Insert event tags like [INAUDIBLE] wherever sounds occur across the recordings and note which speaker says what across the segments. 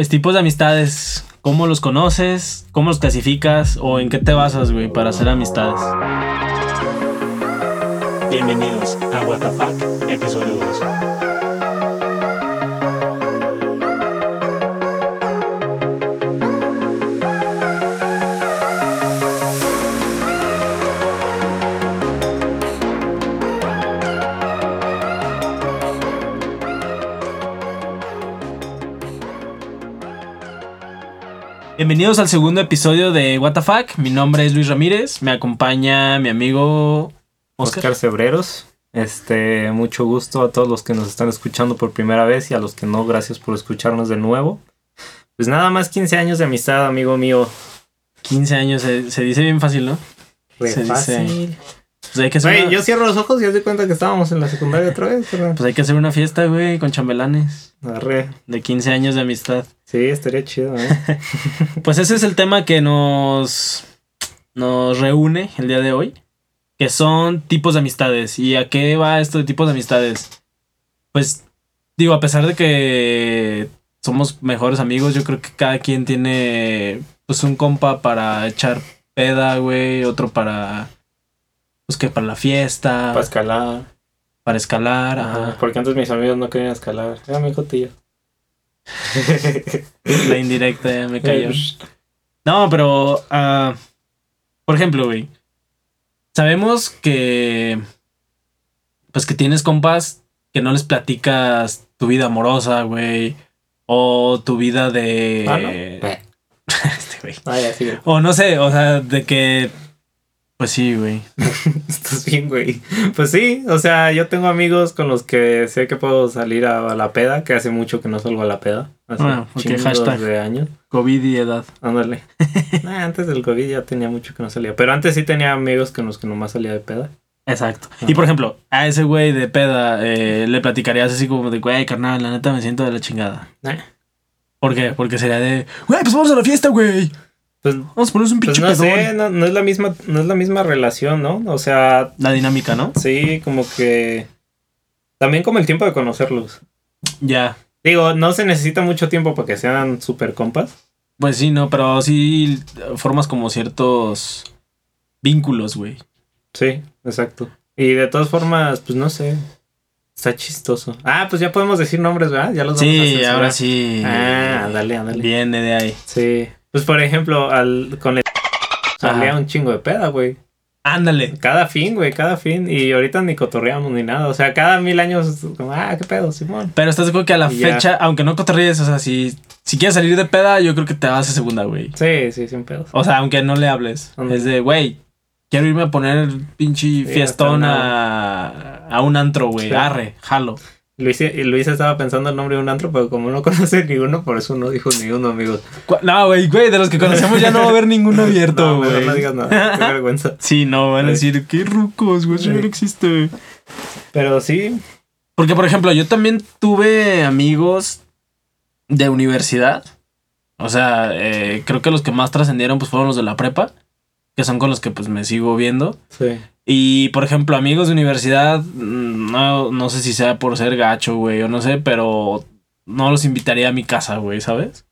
Speaker 1: Pues tipos de amistades, ¿cómo los conoces? ¿Cómo los clasificas? ¿O en qué te basas, güey, para hacer amistades?
Speaker 2: Bienvenidos a Fuck, episodio 2.
Speaker 1: Bienvenidos al segundo episodio de What the Fuck. Mi nombre es Luis Ramírez. Me acompaña mi amigo Oscar.
Speaker 3: Oscar Cebreros. Este, mucho gusto a todos los que nos están escuchando por primera vez y a los que no, gracias por escucharnos de nuevo. Pues nada más 15 años de amistad, amigo mío.
Speaker 1: 15 años, se, se dice bien fácil, ¿no?
Speaker 3: Re
Speaker 1: Se dice-. Pues hay que hacer,
Speaker 3: Güey,
Speaker 1: una,
Speaker 3: yo cierro los ojos y ya doy cuenta que estábamos en la secundaria otra vez. ¿verdad?
Speaker 1: pues hay que hacer una fiesta, güey, con chambelanes.
Speaker 3: Arre.
Speaker 1: De 15 años de amistad.
Speaker 3: Sí, estaría chido, ¿eh? [LAUGHS]
Speaker 1: Pues ese es el tema que nos, nos reúne el día de hoy. Que son tipos de amistades. ¿Y a qué va esto de tipos de amistades? Pues digo, a pesar de que somos mejores amigos, yo creo que cada quien tiene pues un compa para echar peda, güey, otro para pues que para la fiesta,
Speaker 3: Para escalar.
Speaker 1: para escalar,
Speaker 3: Ajá.
Speaker 1: ajá.
Speaker 3: Porque antes mis amigos no querían escalar. Era mi tío. [LAUGHS]
Speaker 1: La indirecta ya me cayó. No, pero, ah, por ejemplo, güey, sabemos que, pues que tienes compas que no les platicas tu vida amorosa, güey, o tu vida de...
Speaker 3: Ah, ¿no? [LAUGHS]
Speaker 1: Este, güey.
Speaker 3: Ah.
Speaker 1: O no sé, o sea, de que... Pues sí, güey. [LAUGHS]
Speaker 3: Estás bien, güey. Pues sí, o sea, yo tengo amigos con los que sé que puedo salir a la peda, que hace mucho que no salgo a la peda. Hace
Speaker 1: Bueno, hashtag.
Speaker 3: de años.
Speaker 1: COVID y edad.
Speaker 3: Ándale. [LAUGHS] Nah, antes del COVID ya tenía mucho que no salía. Pero antes sí tenía amigos con los que nomás salía de peda.
Speaker 1: Exacto. Y por ejemplo, a ese güey de peda eh, le platicarías así como de, güey, carnal, la neta me siento de la chingada. ¿Por qué? Porque sería de, güey, pues vamos a la fiesta, güey.
Speaker 3: Pues,
Speaker 1: Vamos a ponernos un
Speaker 3: pues
Speaker 1: pinche
Speaker 3: no
Speaker 1: pedón.
Speaker 3: sé, no, no es la misma, no es la misma relación, ¿no? O sea,
Speaker 1: La dinámica, ¿no?
Speaker 3: sí, como que. También como el tiempo de conocerlos.
Speaker 1: Ya.
Speaker 3: Digo, no se necesita mucho tiempo para que sean super compas.
Speaker 1: Pues sí, no, pero sí formas como ciertos vínculos, güey.
Speaker 3: Sí, exacto. Y de todas formas, pues no sé. Está chistoso. Ah, pues ya podemos decir nombres, ¿verdad? Ya los vamos a
Speaker 1: Sí, ahora sí.
Speaker 3: Ah, dale, dale.
Speaker 1: Viene de ahí.
Speaker 3: Sí. Pues por ejemplo, al con el salía un chingo de peda, güey.
Speaker 1: Ándale.
Speaker 3: Cada fin, güey, cada fin. Y ahorita ni cotorreamos ni nada. O sea, cada mil años, como, ah, qué pedo, Simón.
Speaker 1: Pero estás de acuerdo que a la
Speaker 3: Y ya.
Speaker 1: fecha, aunque no cotorrees, o sea, si, si quieres salir de peda, yo creo que te vas a segunda, güey.
Speaker 3: Sí, sí, sin pedos.
Speaker 1: O sea, aunque no le hables. Es de, güey, quiero irme a poner pinche fiestón a, a un antro, güey.
Speaker 3: Sí.
Speaker 1: Arre, jalo.
Speaker 3: Luis, y Luis estaba pensando el nombre de un antro, pero como no conoce [LAUGHS] ni uno, por eso no dijo ni uno, amigos.
Speaker 1: No, güey, güey, de los que conocemos ya no va a haber ninguno [LAUGHS] abierto, güey.
Speaker 3: no digas nada. Qué vergüenza. [LAUGHS]
Speaker 1: Sí, no, van a decir, qué rucos, güey, eso ya no existe.
Speaker 3: Pero sí,
Speaker 1: Porque, por ejemplo, yo también tuve amigos de universidad. O sea, eh, creo que los que más trascendieron pues fueron los de la prepa, que son con los que pues me sigo viendo.
Speaker 3: sí.
Speaker 1: Y, por ejemplo, amigos de universidad, mm, no, no sé si sea por ser gacho, güey, o no sé, pero no los invitaría a mi casa, güey, ¿sabes?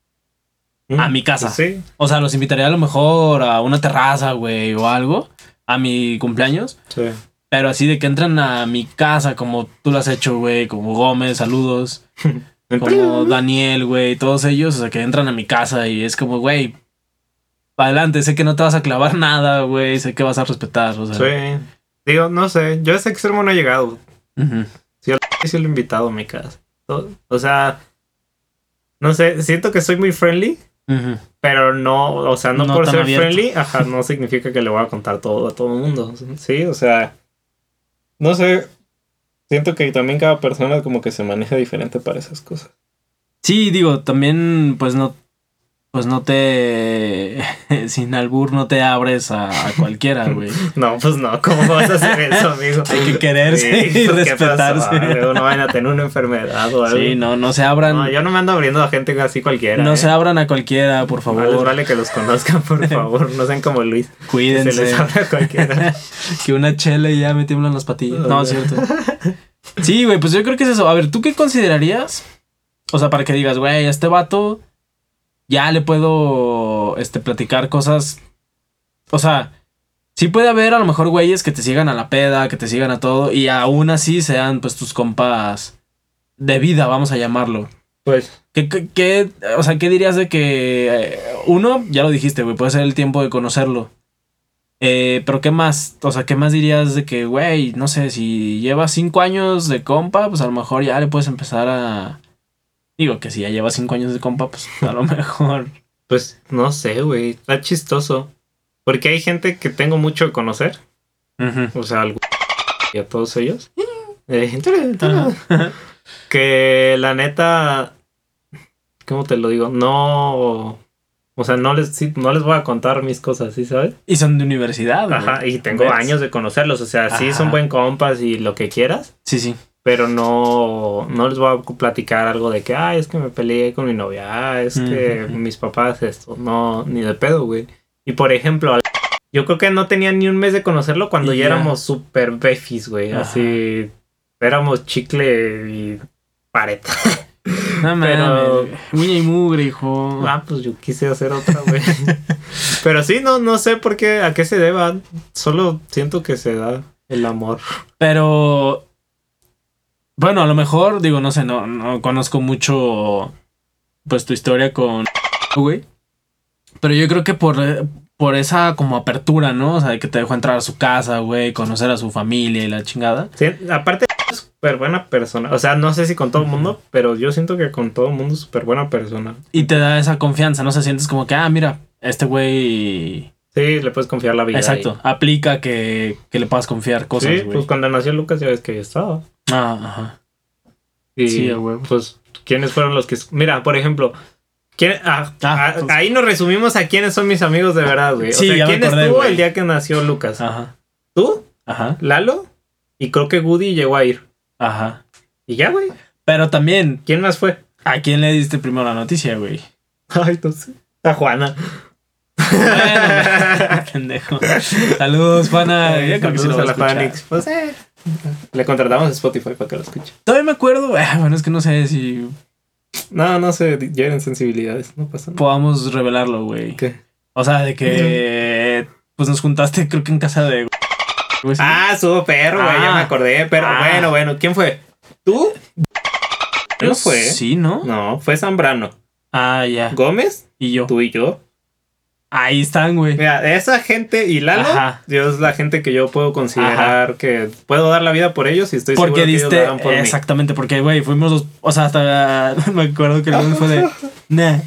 Speaker 1: A mi casa.
Speaker 3: Pues sí.
Speaker 1: O sea, los invitaría a lo mejor a una terraza, güey, o algo, a mi cumpleaños.
Speaker 3: Sí.
Speaker 1: Pero así de que entran a mi casa, como tú lo has hecho, güey, como Gómez, saludos, [LAUGHS] como Daniel, güey, todos ellos, o sea, que entran a mi casa y es como, güey, para adelante, sé que no te vas a clavar [LAUGHS] nada, güey, sé que vas a respetar, o sea.
Speaker 3: Sí. Digo, no sé, yo a ese extremo no he llegado.
Speaker 1: Ujú.
Speaker 3: Sí lo he invitado a mi casa. O sea, no sé, siento que soy muy friendly, pero no, o sea, no,
Speaker 1: No
Speaker 3: por ser
Speaker 1: abierto.
Speaker 3: friendly, ajá, no [LAUGHS] significa que le voy a contar todo a todo el mundo. Sí, o sea, no sé, siento que también cada persona como que se maneja diferente para esas cosas.
Speaker 1: Sí, digo, también, pues no, pues no te, [LAUGHS] sin albur, no te abres a, a cualquiera, güey. [LAUGHS]
Speaker 3: No, pues no, ¿cómo vas a hacer eso, amigo?
Speaker 1: Hay que quererse
Speaker 3: Sí,
Speaker 1: y
Speaker 3: pues,
Speaker 1: respetarse.
Speaker 3: No van a tener una enfermedad o algo.
Speaker 1: Sí, no, no se abran,
Speaker 3: No,
Speaker 1: no,
Speaker 3: yo no me ando abriendo a gente así cualquiera. ¿eh?
Speaker 1: se abran a cualquiera, por
Speaker 3: No les
Speaker 1: favor.
Speaker 3: vale que los conozcan, por [LAUGHS] favor. No sean como Luis. que Se
Speaker 1: Cuídense.
Speaker 3: les habla a cualquiera.
Speaker 1: Que una chela y ya me tiemblan las patillas. No, es cierto. Sí, güey, pues yo creo que es eso. A ver, ¿tú qué considerarías? O sea, para que digas, güey, este vato ya le puedo este, platicar cosas. O sea, sí puede haber a lo mejor güeyes que te sigan a la peda, que te sigan a todo, y aún así sean pues tus compas de vida, vamos a llamarlo.
Speaker 3: Pues,
Speaker 1: ¿Qué, qué, qué- o sea, ¿qué dirías de que eh, uno, ya lo dijiste, güey, puede ser el tiempo de conocerlo? Eh, pero ¿qué más? O sea, ¿qué más dirías de que, güey, no sé, si llevas cinco años de compa, pues a lo mejor ya le puedes empezar a... Digo que si ya llevas cinco años de compa, pues a lo [LAUGHS] mejor...
Speaker 3: pues, no sé, güey. Está chistoso. Porque hay gente que tengo mucho que conocer.
Speaker 1: Ujú.
Speaker 3: O sea, al y a todos ellos. Eh, [LAUGHS] que la neta, ¿cómo te lo digo? No, o sea, no les, sí, no les voy a contar mis cosas, ¿sí sabes?
Speaker 1: Y son de universidad, güey.
Speaker 3: Ajá, y tengo
Speaker 1: ¿Ves?
Speaker 3: años de conocerlos, o sea, sí son buen compas y lo que quieras,
Speaker 1: Sí, sí.
Speaker 3: Pero no, no les voy a platicar algo de que, ay, es que me peleé con mi novia, ah, es que mis papás esto, no, ni de pedo, güey. Y por ejemplo, yo creo que no tenía ni un mes de conocerlo cuando ya éramos super befis, güey,
Speaker 1: Ajá.
Speaker 3: así, éramos chicle y pareta. [LAUGHS]
Speaker 1: No
Speaker 3: Pero-.
Speaker 1: Uña y mugre, hijo.
Speaker 3: Ah, pues yo quise hacer otra, güey. [LAUGHS] Pero sí, no, no sé por qué, a qué se deba. Solo siento que se da el amor.
Speaker 1: Pero. Bueno, a lo mejor, digo, no sé, no, no conozco mucho. Pues tu historia con. [LAUGHS] Güey. Pero yo creo que por, por esa como apertura, ¿no? O sea, que te dejó entrar a su casa, güey, conocer a su familia y la chingada.
Speaker 3: Sí, aparte, es súper buena persona. O sea, no sé si con todo el mundo, pero yo siento que con todo el mundo es súper buena persona.
Speaker 1: Y te da esa confianza, ¿no? Se sientes como que, ah, mira, este güey.
Speaker 3: Sí, le puedes confiar la vida.
Speaker 1: Exacto. Aplica que, que le puedas confiar cosas,
Speaker 3: Sí,
Speaker 1: güey.
Speaker 3: pues cuando nació Lucas ya ves que ya estaba.
Speaker 1: Ah, ajá.
Speaker 3: Y
Speaker 1: Sí, a huevo.
Speaker 3: pues, ¿quiénes fueron los que... Mira, por ejemplo... ¿quién- ah,
Speaker 1: Ah,
Speaker 3: ah,
Speaker 1: pues-
Speaker 3: ahí nos resumimos a quiénes son mis amigos de verdad, güey.
Speaker 1: Sí,
Speaker 3: o sea,
Speaker 1: ya me
Speaker 3: ¿quién
Speaker 1: acordé,
Speaker 3: estuvo el día que nació Lucas?
Speaker 1: Ajá.
Speaker 3: ¿Tú?
Speaker 1: Ajá.
Speaker 3: Lalo y creo que Woody llegó a ir.
Speaker 1: Ajá.
Speaker 3: Y ya, güey.
Speaker 1: Pero también,
Speaker 3: ¿Quién más fue?
Speaker 1: ¿a quién le diste primero la noticia, güey? [LAUGHS]
Speaker 3: Ay, no sé. A Juana.
Speaker 1: Bueno, [LAUGHS] pendejo. Saludos, pana. [LAUGHS] Ya creo que sí lo
Speaker 3: a
Speaker 1: a
Speaker 3: la. Fanix. Pues, eh. Le contratamos a Spotify para que lo escuche.
Speaker 1: Todavía me acuerdo. [LAUGHS] ah, Bueno, es que no sé si
Speaker 3: No, no se lleven sensibilidades. No pasa nada.
Speaker 1: podamos revelarlo, güey.
Speaker 3: ¿Qué?
Speaker 1: O sea, de que pues nos juntaste, creo que en casa de.
Speaker 3: Ah, estuvo perro, güey. Ya
Speaker 1: Ah.
Speaker 3: me acordé. Pero
Speaker 1: Ah.
Speaker 3: bueno, bueno. ¿Quién fue? ¿Tú? ¿No fue?
Speaker 1: Sí, ¿no?
Speaker 3: No, fue Zambrano.
Speaker 1: Ah, ya.
Speaker 3: Gómez,
Speaker 1: Y yo.
Speaker 3: tú y yo.
Speaker 1: Ahí están, güey.
Speaker 3: Mira, esa gente y Lalo,
Speaker 1: Ajá.
Speaker 3: yo es la gente que yo puedo considerar que puedo dar la vida por ellos y estoy
Speaker 1: Porque
Speaker 3: seguro que ellos
Speaker 1: diste.
Speaker 3: la dan por mí.
Speaker 1: Exactamente, porque, güey, fuimos los. O sea, hasta. [LAUGHS] me acuerdo que el fue de. [LAUGHS] Nah.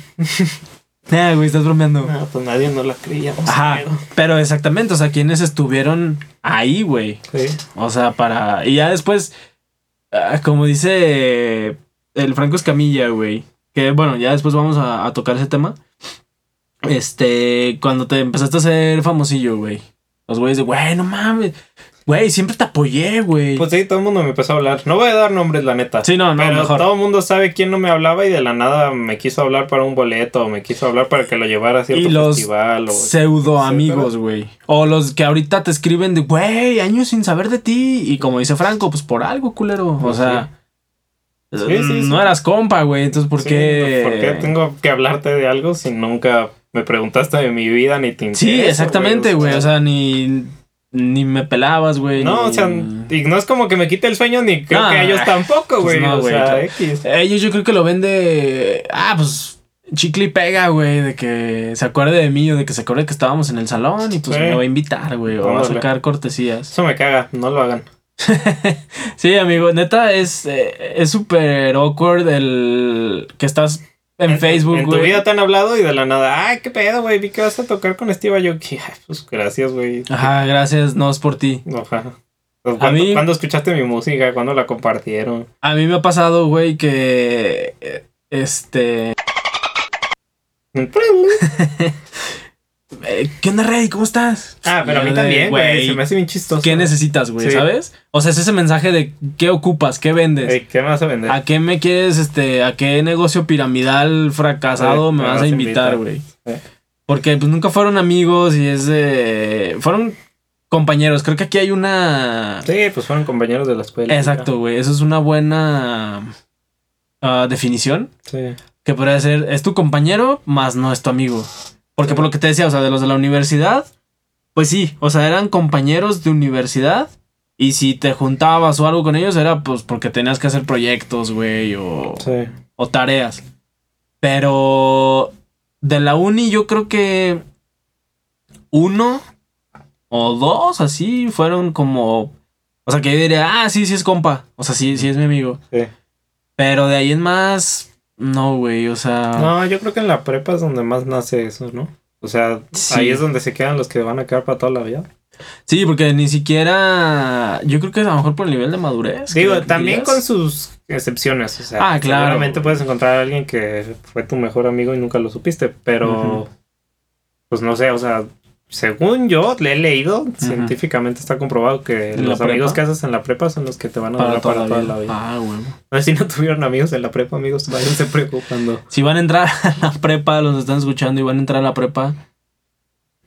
Speaker 1: Nah, güey, estás bromeando.
Speaker 3: No, pues nadie no la creíamos.
Speaker 1: Ajá.
Speaker 3: pero-
Speaker 1: Pero exactamente, o sea, quienes estuvieron ahí, güey.
Speaker 3: Sí.
Speaker 1: O sea, para. Y ya después, ah, como dice el Franco Escamilla, güey. Que bueno, ya después vamos a, a tocar ese tema. Este, cuando te empezaste a hacer famosillo, güey. Los güeyes de, güey, no mames. Güey, siempre te apoyé, güey.
Speaker 3: Pues sí, todo el mundo me empezó a hablar. No voy a dar nombres, la neta.
Speaker 1: sí, no, no,
Speaker 3: pero
Speaker 1: mejor.
Speaker 3: todo el mundo sabe quién no me hablaba y de la nada me quiso hablar para un boleto o me quiso hablar para que lo llevara a cierto
Speaker 1: Y los
Speaker 3: festival. O...
Speaker 1: Pseudo amigos, güey. O los que ahorita te escriben de, güey, años sin saber de ti. Y como dice Franco, pues por algo, culero. O
Speaker 3: Pues
Speaker 1: sea,
Speaker 3: Sí, sí, sí.
Speaker 1: no eras compa, güey. Entonces, ¿por qué?
Speaker 3: ¿Por qué tengo que hablarte de algo si nunca me preguntaste de mi vida ni te interesa?
Speaker 1: Sí, exactamente, güey. O sea, ni, ni me pelabas, güey.
Speaker 3: No,
Speaker 1: ni-
Speaker 3: o sea, y no es como que me quite el sueño ni creo
Speaker 1: No,
Speaker 3: que ellos [LAUGHS] tampoco,
Speaker 1: pues
Speaker 3: güey.
Speaker 1: no,
Speaker 3: o
Speaker 1: güey,
Speaker 3: sea,
Speaker 1: claro.
Speaker 3: X.
Speaker 1: Ellos yo creo que lo ven de. Ah, pues. Chicle y pega, güey. De que se acuerde de mí o de que se acuerde que estábamos en el salón y pues
Speaker 3: Sí.
Speaker 1: me va a invitar, güey. O va a sacar cortesías.
Speaker 3: Eso me caga, no lo hagan. [LAUGHS]
Speaker 1: Sí, amigo, neta es eh, es súper awkward el que estás en, Facebook,
Speaker 3: En tu
Speaker 1: güey.
Speaker 3: vida te han hablado y de la nada, ay, qué pedo, güey, vi que vas a tocar con Steve Aoki. [LAUGHS] Ay, pues gracias, güey.
Speaker 1: Ajá, gracias, no es por ti.
Speaker 3: Ajá. Pues, ¿Cuándo,
Speaker 1: mí-
Speaker 3: cuándo escuchaste mi música? ¿Cuándo la compartieron?
Speaker 1: A mí me ha pasado, güey, que este [LAUGHS] [LAUGHS] eh, ¿Qué onda, Rey? ¿Cómo estás?
Speaker 3: Ah, pero a mí también, güey. Se me hace bien chistoso.
Speaker 1: ¿Qué necesitas, güey?
Speaker 3: Sí.
Speaker 1: ¿Sabes? O sea, es ese mensaje de qué ocupas, qué vendes.
Speaker 3: Ey, ¿Qué me vas a vender?
Speaker 1: ¿A qué me quieres, este, a qué negocio piramidal fracasado me vas a invitar, güey? Porque pues nunca fueron amigos y es de... Fueron compañeros. Creo que aquí hay una...
Speaker 3: Sí, pues fueron compañeros de la escuela.
Speaker 1: Exacto, güey. Eso es una buena ah, definición.
Speaker 3: Sí.
Speaker 1: que podría ser, es tu compañero, más no es tu amigo. Porque por lo que te decía, o sea, de los de la universidad, pues sí, o sea, eran compañeros de universidad. Y si te juntabas o algo con ellos, era pues porque tenías que hacer proyectos, güey, o,
Speaker 3: Sí.
Speaker 1: o tareas. Pero de la uni yo creo que uno o dos así fueron como... O sea, que yo diría, ah, sí, sí es compa. O sea, sí, sí es mi amigo.
Speaker 3: Sí.
Speaker 1: Pero de ahí en más, no, güey, o sea...
Speaker 3: No, yo creo que en la prepa es donde más nace eso, ¿no? O sea,
Speaker 1: Sí.
Speaker 3: ahí es donde se quedan los que van a quedar para toda la vida.
Speaker 1: Sí, porque ni siquiera... Yo creo que a lo mejor por el nivel de madurez.
Speaker 3: Digo, también
Speaker 1: dirías.
Speaker 3: con sus excepciones. O sea,
Speaker 1: Ah, claro.
Speaker 3: seguramente puedes encontrar a alguien que fue tu mejor amigo y nunca lo supiste, pero pues no sé, o sea, según yo le he leído, científicamente está comprobado que
Speaker 1: ¿En la
Speaker 3: los amigos que haces en la prepa son los que te van a
Speaker 1: Para toda,
Speaker 3: para
Speaker 1: la,
Speaker 3: toda la vida.
Speaker 1: Ah, güey.
Speaker 3: No sé si no tuvieron amigos en la prepa, amigos, váyanse [LAUGHS] preocupando.
Speaker 1: Si van a entrar [LAUGHS] a la prepa, los están escuchando y van a entrar a la prepa,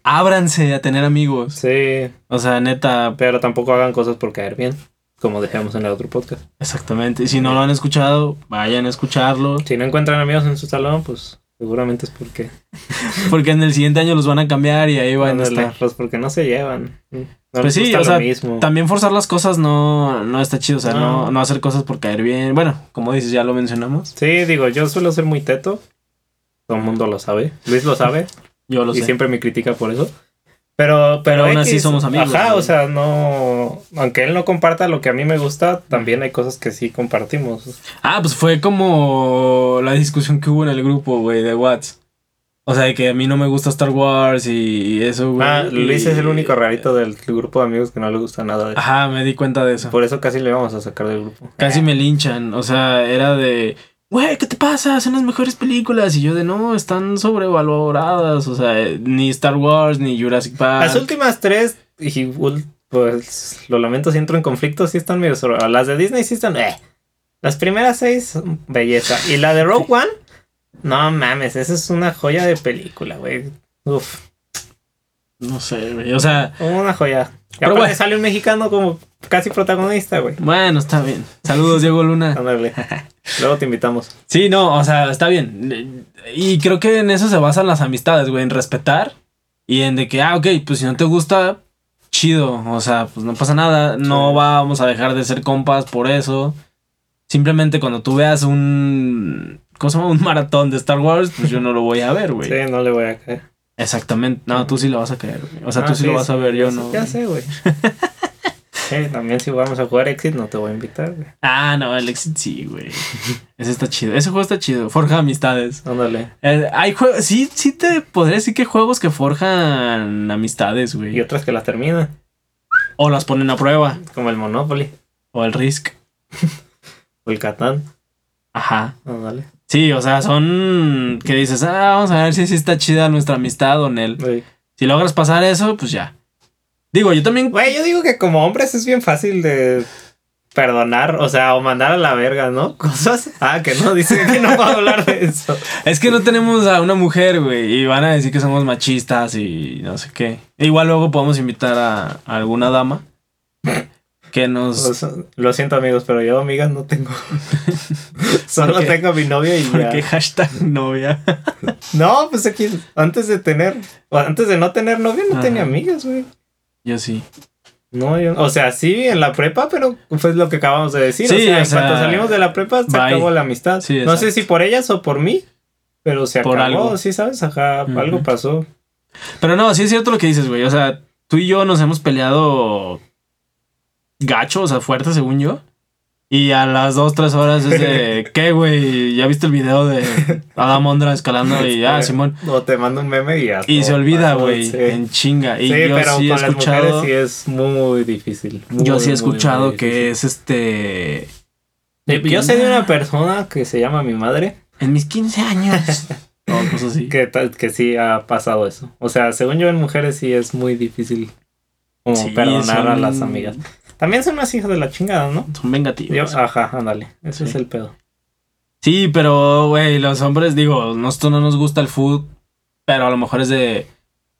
Speaker 1: ábranse a tener amigos.
Speaker 3: Sí,
Speaker 1: O sea, neta,
Speaker 3: pero tampoco hagan cosas por caer bien, como dejamos en el otro podcast.
Speaker 1: exactamente. Y si no lo han escuchado, vayan a escucharlo.
Speaker 3: Si no encuentran amigos en su salón, pues seguramente es porque, [LAUGHS]
Speaker 1: Porque en el siguiente año los van a cambiar y ahí van a
Speaker 3: Ándale,
Speaker 1: estar.
Speaker 3: pues porque no se llevan. No
Speaker 1: Pues sí, o sea,
Speaker 3: mismo.
Speaker 1: También forzar las cosas no, no está chido. O sea, no.
Speaker 3: No.
Speaker 1: no hacer cosas por caer bien. Bueno, como dices, ya lo mencionamos.
Speaker 3: Sí, digo, yo suelo ser muy teto. Todo el mundo lo sabe. Luis lo sabe. [LAUGHS]
Speaker 1: Yo lo
Speaker 3: y
Speaker 1: sé.
Speaker 3: siempre me critica por eso. Pero, pero,
Speaker 1: aún así somos amigos,
Speaker 3: Ajá, o sea, no. Aunque él no comparta lo que a mí me gusta, también hay cosas que sí compartimos.
Speaker 1: Ah, pues fue como la discusión que hubo en el grupo, güey, de Watts. O sea, de que a mí no me gusta Star Wars y eso, güey.
Speaker 3: Ah, Luis
Speaker 1: y-
Speaker 3: es el único rarito del grupo de amigos que no le gusta nada de eso.
Speaker 1: Ajá, me di cuenta de eso.
Speaker 3: Por eso casi le vamos a sacar del grupo.
Speaker 1: Casi me linchan. O sea, era de. Güey, ¿qué te pasa? Son las mejores películas. Y yo de no, están sobrevaloradas. O sea, eh, ni Star Wars, ni Jurassic Park.
Speaker 3: Las últimas tres, y pues lo lamento si entro en conflicto, sí están medio sobre. Las de Disney sí están. Eh. Las primeras seis, belleza. Y la de Rogue One, no mames, esa es una joya de película, güey. Uf,
Speaker 1: No sé, güey. O sea,
Speaker 3: una joya. Y
Speaker 1: Pero bueno.
Speaker 3: sale un mexicano como casi protagonista, güey.
Speaker 1: bueno, está bien. Saludos, Diego Luna. [LAUGHS]
Speaker 3: Luego te invitamos.
Speaker 1: Sí, no, o sea, está bien. Y creo que en eso se basan las amistades, güey, en respetar y en de que, ah, ok, pues si no te gusta, chido. O sea, pues no pasa nada. No
Speaker 3: Sí.
Speaker 1: vamos a dejar de ser compas por eso. Simplemente cuando tú veas un. ¿Cómo se llama? Un maratón de Star Wars, pues yo no lo voy a ver, güey.
Speaker 3: Sí, no le voy a caer.
Speaker 1: Exactamente. No, tú sí lo vas a caer, güey. O sea,
Speaker 3: Ah,
Speaker 1: tú sí, lo vas a ver, yo no.
Speaker 3: Ya sé, güey. [LAUGHS] Sí, también si vamos a jugar Exit no te voy a invitar, güey.
Speaker 1: Ah, no, el Exit sí, güey. Ese está chido. Ese juego está chido. Forja amistades.
Speaker 3: Ándale.
Speaker 1: Eh, hay juegos. Sí, sí te podría decir que hay juegos que forjan amistades,
Speaker 3: Y
Speaker 1: güey.
Speaker 3: otras que las terminan,
Speaker 1: O las ponen a prueba.
Speaker 3: como el Monopoly
Speaker 1: O el Risk. [LAUGHS]
Speaker 3: o el Catán.
Speaker 1: Ajá.
Speaker 3: Ándale.
Speaker 1: Sí, o sea, son. Que dices, ah, vamos a ver si está chida nuestra amistad o Nel. Si logras pasar eso, pues ya. Digo, yo también.
Speaker 3: Güey, yo digo que como hombres es bien fácil de perdonar, o sea, o mandar a la verga, ¿no? [LAUGHS] Cosas. Ah, que no, dice que no puedo hablar de eso. [LAUGHS]
Speaker 1: Es que no tenemos a una mujer, güey. Y van a decir que somos machistas y no sé qué. Igual luego podemos invitar a, a alguna dama. Que nos.
Speaker 3: Lo siento, amigos, pero yo amigas no tengo. [LAUGHS] Solo
Speaker 1: ¿Por qué?
Speaker 3: tengo a mi novia y
Speaker 1: ¿Por qué
Speaker 3: ya.
Speaker 1: hashtag novia? [LAUGHS]
Speaker 3: No, pues aquí, antes de tener, antes de no tener novia, no
Speaker 1: Ajá.
Speaker 3: tenía amigas, güey.
Speaker 1: Yo sí.
Speaker 3: No, yo, o sea, sí, en la prepa, pero fue lo que acabamos de decir.
Speaker 1: Sí,
Speaker 3: o sea,
Speaker 1: o
Speaker 3: en
Speaker 1: sea,
Speaker 3: cuanto salimos de la prepa, se
Speaker 1: bye.
Speaker 3: acabó la amistad.
Speaker 1: Sí,
Speaker 3: no sé si por ellas o por mí, pero se
Speaker 1: Por
Speaker 3: acabó,
Speaker 1: algo.
Speaker 3: sí, ¿sabes? Ajá, algo pasó.
Speaker 1: Pero no, sí es cierto lo que dices, güey. O sea, tú y yo nos hemos peleado gacho, o sea, fuerte, según yo. Y a las dos, tres horas es de, [LAUGHS] ¿qué, güey? ¿Ya viste el video de [LAUGHS] Adam Ondra escalando? Y, ah, Simón.
Speaker 3: O te mando un meme y ya.
Speaker 1: Y se olvida, güey,
Speaker 3: Sí,
Speaker 1: en chinga. Y
Speaker 3: Sí,
Speaker 1: yo
Speaker 3: pero
Speaker 1: sí he escuchado,
Speaker 3: mujeres sí es muy difícil.
Speaker 1: yo sí he escuchado
Speaker 3: muy
Speaker 1: que es este...
Speaker 3: Sí, Yo sé de una persona que se llama mi madre
Speaker 1: En mis 15 años. [LAUGHS] o cosas así.
Speaker 3: que, que sí ha pasado eso. O sea, según yo en mujeres sí es muy difícil como
Speaker 1: Sí,
Speaker 3: perdonar a las amigas. También son más hijos de la chingada, ¿no?
Speaker 1: Son vengativos.
Speaker 3: Yo- ajá, ándale. Ese
Speaker 1: Sí.
Speaker 3: es el pedo.
Speaker 1: Sí, pero, güey, los hombres, digo, nosotros no nos gusta el food, pero a lo mejor es de,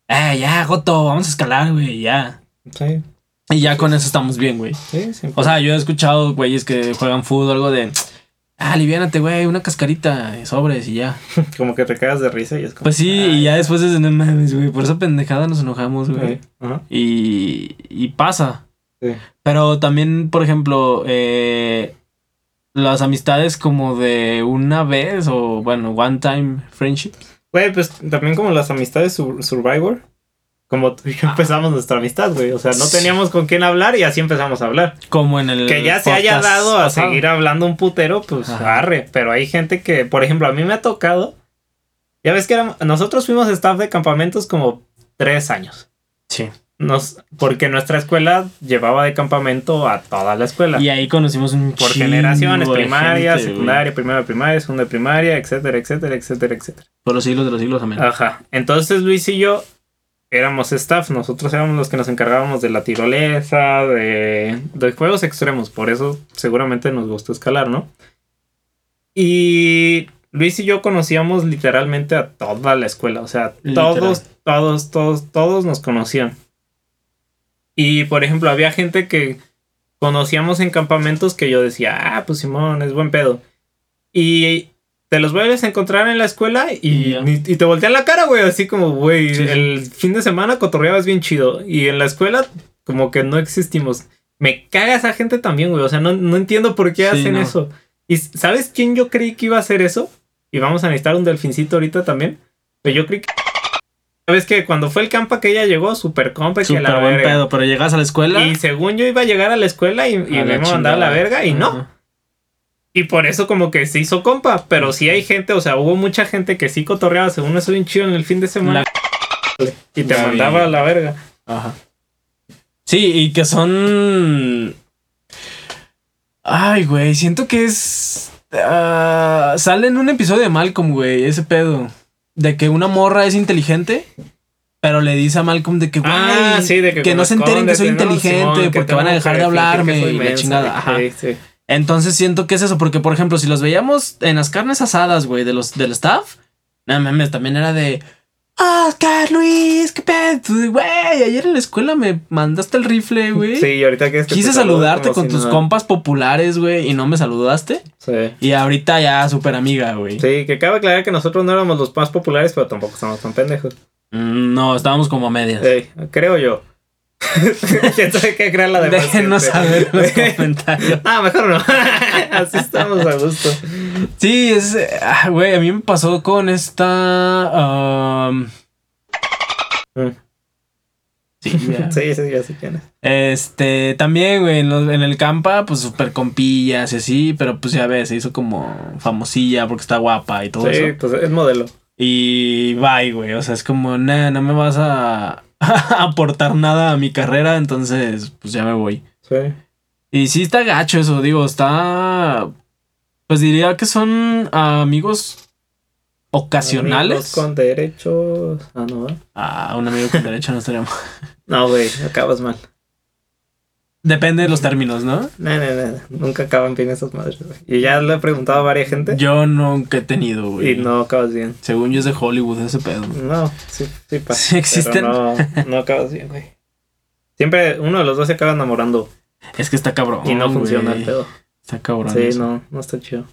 Speaker 1: eh, ya, Goto, vamos a escalar, güey, ya.
Speaker 3: Sí,
Speaker 1: Y ya con eso estamos bien, güey.
Speaker 3: sí, siempre.
Speaker 1: O sea, yo he escuchado güeyes que juegan fútbol, algo de, Ah, aliviánate, güey, una cascarita, eh, sobres y ya. [LAUGHS]
Speaker 3: Como que te cagas de risa y es como.
Speaker 1: Pues sí,
Speaker 3: "Ay,
Speaker 1: y ya después es de no mames, güey. Por esa pendejada nos enojamos, güey.
Speaker 3: güey". Ajá.
Speaker 1: Y, y pasa.
Speaker 3: Sí.
Speaker 1: Pero también, por ejemplo, eh, las amistades como de una vez o, bueno, one time friendship.
Speaker 3: Güey, pues también como las amistades sur- Survivor. Como tú y yo empezamos nuestra amistad, güey. O sea, no teníamos con quién hablar y así empezamos a hablar.
Speaker 1: Como en el.
Speaker 3: Que ya se haya dado a
Speaker 1: pasado.
Speaker 3: seguir hablando un putero, pues
Speaker 1: Ajá.
Speaker 3: arre. Pero hay gente que, por ejemplo, a mí me ha tocado. Ya ves que éramos- nosotros fuimos staff de campamentos como tres años.
Speaker 1: Sí.
Speaker 3: Nos, porque nuestra escuela llevaba de campamento a toda la escuela.
Speaker 1: Y ahí conocimos un
Speaker 3: por generaciones, primaria,
Speaker 1: gente, güey.
Speaker 3: secundaria, primera de primaria, segunda de primaria, etcétera, etcétera, etcétera, etcétera.
Speaker 1: Por los siglos de los siglos, amén.
Speaker 3: Ajá. Entonces Luis y yo éramos staff, nosotros éramos los que nos encargábamos de la tirolesa, de, de juegos extremos, por eso seguramente nos gustó escalar, ¿no? Y Luis y yo conocíamos literalmente a toda la escuela, o sea,
Speaker 1: Literal.
Speaker 3: todos, todos, todos, todos nos conocían. Y por ejemplo, había gente que conocíamos en campamentos que yo decía, ah, pues Simón, es buen pedo. Y te los vuelves a encontrar en la escuela y,
Speaker 1: Y ya.
Speaker 3: y- y te voltean la cara, güey, así como, güey,
Speaker 1: sí.
Speaker 3: el fin de semana cotorreabas bien chido. Y en la escuela, como que no existimos. Me caga esa gente también, güey. O sea, no, no entiendo por qué
Speaker 1: Sí,
Speaker 3: hacen
Speaker 1: no.
Speaker 3: eso. ¿Y sabes quién yo creí que iba a hacer eso? Y vamos a necesitar un delfincito ahorita también. Pero yo creí que. ¿Sabes que Cuando fue el campa que ella llegó, super compa, que
Speaker 1: Súper
Speaker 3: la
Speaker 1: buen
Speaker 3: verga.
Speaker 1: pedo, pero llegas a la escuela.
Speaker 3: Y según yo iba a llegar a la escuela y, y me
Speaker 1: la
Speaker 3: iba a mandar a la verga y no. Y por eso como que se hizo compa. Pero sí hay gente, o sea, hubo mucha gente que sí cotorreaba según eso bien chido en el fin de semana. y te
Speaker 1: Ya
Speaker 3: mandaba a la verga.
Speaker 1: Ajá. Sí, y que son. Ay, güey, siento que es. ah, sale en un episodio de Malcolm, güey, ese pedo. De que una morra es inteligente, pero le dice a Malcolm de que, güey,
Speaker 3: Ah, sí, de que,
Speaker 1: que no se enteren que soy inteligente
Speaker 3: Simón,
Speaker 1: porque van a dejar de hablarme y la chingada. Ajá.
Speaker 3: Sí.
Speaker 1: Entonces siento que es eso, porque por ejemplo, si los veíamos en las carnes asadas, güey, de los del staff, no mames, también era de. Ah, Oscar, Luis, qué pedo, güey. Ayer en la escuela me mandaste el rifle, güey.
Speaker 3: Sí, y ahorita que
Speaker 1: Quise saludarte con
Speaker 3: si
Speaker 1: tus
Speaker 3: nada.
Speaker 1: compas populares, güey, y no me saludaste.
Speaker 3: Sí.
Speaker 1: Y ahorita ya súper amiga, güey.
Speaker 3: Sí, que cabe aclarar que nosotros no éramos los más populares, pero tampoco estamos tan pendejos.
Speaker 1: Mm, No, estábamos como a medias.
Speaker 3: Sí, creo yo. ¿Quién sabe qué creer la de
Speaker 1: Déjenos saber en los [LAUGHS] comentarios.
Speaker 3: Ah, mejor no. [LAUGHS] Así estamos a gusto.
Speaker 1: Sí, es. ah, Güey, a mí me pasó con esta. um,
Speaker 3: Mm.
Speaker 1: Sí, ya. [LAUGHS]
Speaker 3: Sí, sí, ya sé quién es.
Speaker 1: Este, también, güey, en, el campa, pues súper compillas y así, pero pues ya ves, se hizo como famosilla porque está guapa y todo
Speaker 3: Sí,
Speaker 1: eso.
Speaker 3: pues es modelo.
Speaker 1: Y bye, güey, o sea, es como, nah, no me vas a [LAUGHS] aportar nada a mi carrera, entonces, pues ya me voy.
Speaker 3: Sí.
Speaker 1: Y sí está gacho eso, digo, está, pues diría que son amigos ocasionales.
Speaker 3: Amigos con derechos. Ah, no, ¿verdad?
Speaker 1: Ah, un amigo con derecho no estaría mal. [LAUGHS]
Speaker 3: No, güey, acabas mal.
Speaker 1: Depende de los términos, ¿no?
Speaker 3: No, no, no. Nunca acaban bien esas madres, güey. Y ya le he preguntado a varias gente.
Speaker 1: Yo nunca he tenido, güey.
Speaker 3: Y no acabas bien.
Speaker 1: Según yo es de Hollywood ese pedo.
Speaker 3: No, sí, sí pasa.
Speaker 1: Sí existen.
Speaker 3: Pero no, no acabas bien, güey. Siempre uno de los dos se acaba enamorando
Speaker 1: Es que está cabrón.
Speaker 3: y no funciona el pedo.
Speaker 1: Está cabrón.
Speaker 3: Sí,
Speaker 1: eso.
Speaker 3: no, no está chido.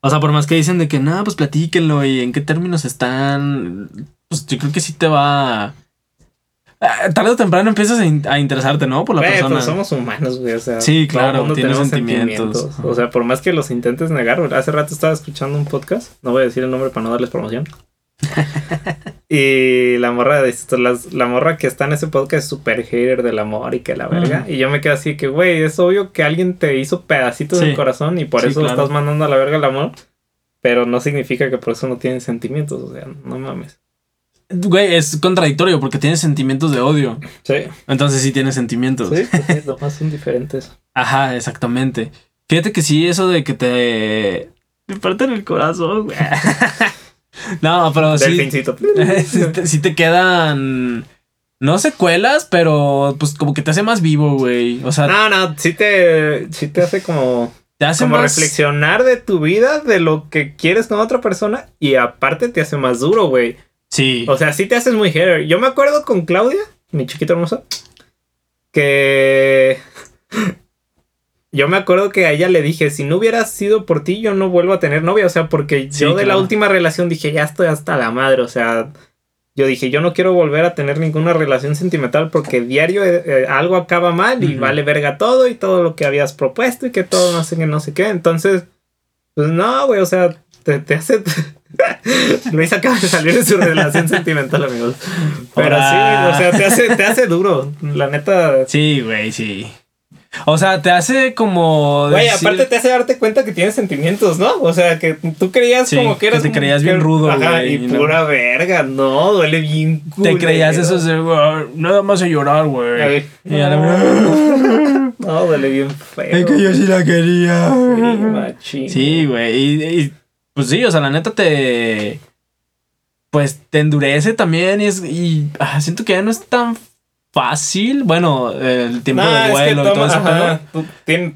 Speaker 1: O sea, por más que dicen de que no, pues platíquenlo y en qué términos están. Pues yo creo que sí te va. Tarde o temprano empiezas a, in- a interesarte, ¿no? Por la
Speaker 3: Güey,
Speaker 1: persona.
Speaker 3: pues somos humanos, güey. O sea,
Speaker 1: Sí, claro,
Speaker 3: mundo
Speaker 1: tiene
Speaker 3: tenemos
Speaker 1: sentimientos.
Speaker 3: O sea, por más que los intentes negar, güey. Hace rato estaba escuchando un podcast. No voy a decir el nombre para no darles promoción. [LAUGHS] y la morra de esto, las- la morra que está en ese podcast es super hater del amor y que la verga. Y yo me quedo así que, güey, es obvio que alguien te hizo pedacitos
Speaker 1: Sí.
Speaker 3: del corazón y por
Speaker 1: Sí,
Speaker 3: eso
Speaker 1: claro.
Speaker 3: estás mandando a la verga el amor. Pero no significa que por eso no tienen sentimientos. O sea, no mames.
Speaker 1: Güey, es contradictorio porque tienes sentimientos de odio.
Speaker 3: Sí,
Speaker 1: Entonces sí tienes sentimientos.
Speaker 3: sí, pues sí, [LAUGHS] nomás son diferentes.
Speaker 1: Ajá, exactamente. Fíjate que sí, eso de que te. Me parten el corazón, güey. [LAUGHS] no, pero [LAUGHS] sí. Te, sí te quedan. No secuelas, pero pues como que te hace más vivo, güey. O sea,
Speaker 3: No, no, sí te, sí te hace como,
Speaker 1: te hace
Speaker 3: como
Speaker 1: más.
Speaker 3: reflexionar de tu vida, de lo que quieres con otra persona y aparte te hace más duro, güey.
Speaker 1: Sí.
Speaker 3: O sea, sí te haces muy hater. Yo me acuerdo con Claudia, mi chiquita hermosa, que [LAUGHS] yo me acuerdo que a ella le dije, si no hubiera sido por ti, yo no vuelvo a tener novia. O sea, porque
Speaker 1: Sí,
Speaker 3: yo de la última relación dije, ya estoy hasta la madre. O sea, yo dije, yo no quiero volver a tener ninguna relación sentimental porque diario eh, eh, algo acaba mal y vale verga todo y todo lo que habías propuesto y que todo no sé qué, no sé qué. Entonces, pues no, güey, o sea, te, te hace... [LAUGHS] [LAUGHS] Luis acaba de salir de su relación sentimental, amigos. Pero sí, o sea, te hace, te hace duro. La neta,
Speaker 1: Sí, güey, sí. O sea, te hace como.
Speaker 3: Güey,
Speaker 1: decir-
Speaker 3: aparte te hace darte cuenta que tienes sentimientos, ¿no? O sea, que tú creías
Speaker 1: Sí,
Speaker 3: como que
Speaker 1: que
Speaker 3: eras...
Speaker 1: te creías bien rudo,
Speaker 3: Ajá,
Speaker 1: güey,
Speaker 3: y
Speaker 1: no.
Speaker 3: pura verga, no, duele bien
Speaker 1: Te creías eso de. "Ah, Nada más a llorar, güey. Y a la [LAUGHS]
Speaker 3: No, duele bien feo.
Speaker 1: Es que yo sí la quería.
Speaker 3: Sí, machín.
Speaker 1: Sí, güey. Y, y, pues sí, o sea, la neta te. Pues te endurece también. Y, es, y ah, siento que ya no es tan fácil. Bueno, el tiempo
Speaker 3: Nah,
Speaker 1: de
Speaker 3: es que
Speaker 1: vuelo y todo eso,
Speaker 3: ajá, tú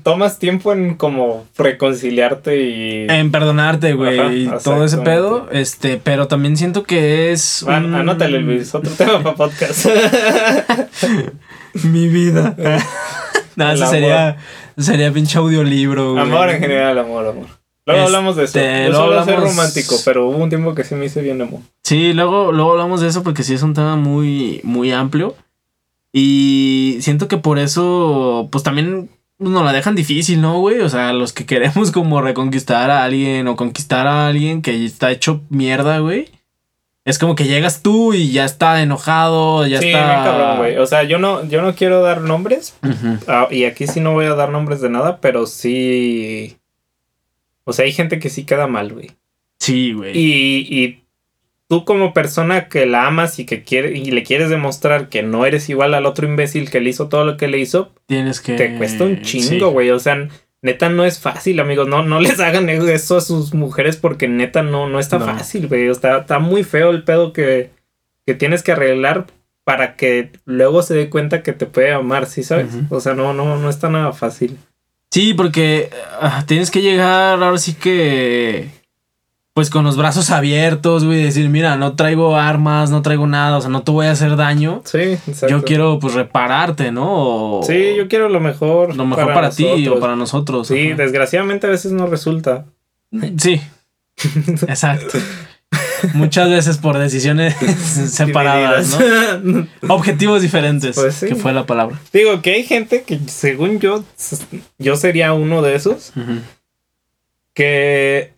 Speaker 3: tomas tiempo en como reconciliarte y...
Speaker 1: En perdonarte, güey, y todo ese pedo. Este, pero también siento que es.
Speaker 3: An-
Speaker 1: un-
Speaker 3: Anótale, Luis, otro tema para podcast. [LAUGHS]
Speaker 1: Mi vida. [LAUGHS] no, eso sería. Sería pinche audiolibro, güey.
Speaker 3: amor en general, amor, amor. Luego
Speaker 1: Este,
Speaker 3: hablamos de eso. Yo
Speaker 1: hablamos-
Speaker 3: romántico, pero hubo un tiempo que sí me hice bien amor.
Speaker 1: Sí, luego, luego hablamos de eso porque sí es un tema muy, muy amplio. Y siento que por eso, pues también nos la dejan difícil, ¿no, güey? O sea, los que queremos como reconquistar a alguien o conquistar a alguien que está hecho mierda, güey. Es como que llegas tú y ya está enojado, ya
Speaker 3: sí,
Speaker 1: está.
Speaker 3: bien cabrón, güey. O sea, yo no, yo no quiero dar nombres.
Speaker 1: Ujú.
Speaker 3: ah, y aquí sí no voy a dar nombres de nada, pero sí. O sea, hay gente que sí queda mal, güey.
Speaker 1: Sí, güey.
Speaker 3: Y, y tú como persona que la amas y que quiere, y le quieres demostrar que no eres igual al otro imbécil que le hizo todo lo que le hizo,
Speaker 1: Tienes que.
Speaker 3: te cuesta un
Speaker 1: sí.
Speaker 3: chingo, güey. O sea, neta no es fácil, amigos. No, no [LAUGHS] les hagan eso a sus mujeres porque neta no, no está
Speaker 1: No.
Speaker 3: fácil, güey. Está, está muy feo el pedo que, que tienes que arreglar para que luego se dé cuenta que te puede amar, ¿sí sabes? O sea, no, no, no está nada fácil.
Speaker 1: Sí, porque ah, tienes que llegar ahora sí que. Pues con los brazos abiertos, güey. Decir, mira, no traigo armas, no traigo nada, o sea, no te voy a hacer daño.
Speaker 3: Sí, exacto.
Speaker 1: Yo quiero, pues, repararte, ¿no? O-
Speaker 3: Sí, yo quiero lo mejor.
Speaker 1: Lo mejor para, ti o para nosotros.
Speaker 3: Sí,
Speaker 1: ajá.
Speaker 3: desgraciadamente a veces no resulta.
Speaker 1: Sí. [LAUGHS] Exacto. Muchas veces por decisiones [LAUGHS] separadas, ¿no? [LAUGHS] Objetivos diferentes,
Speaker 3: Pues sí.
Speaker 1: que fue la palabra.
Speaker 3: Digo que hay gente que, según yo, yo sería uno de esos que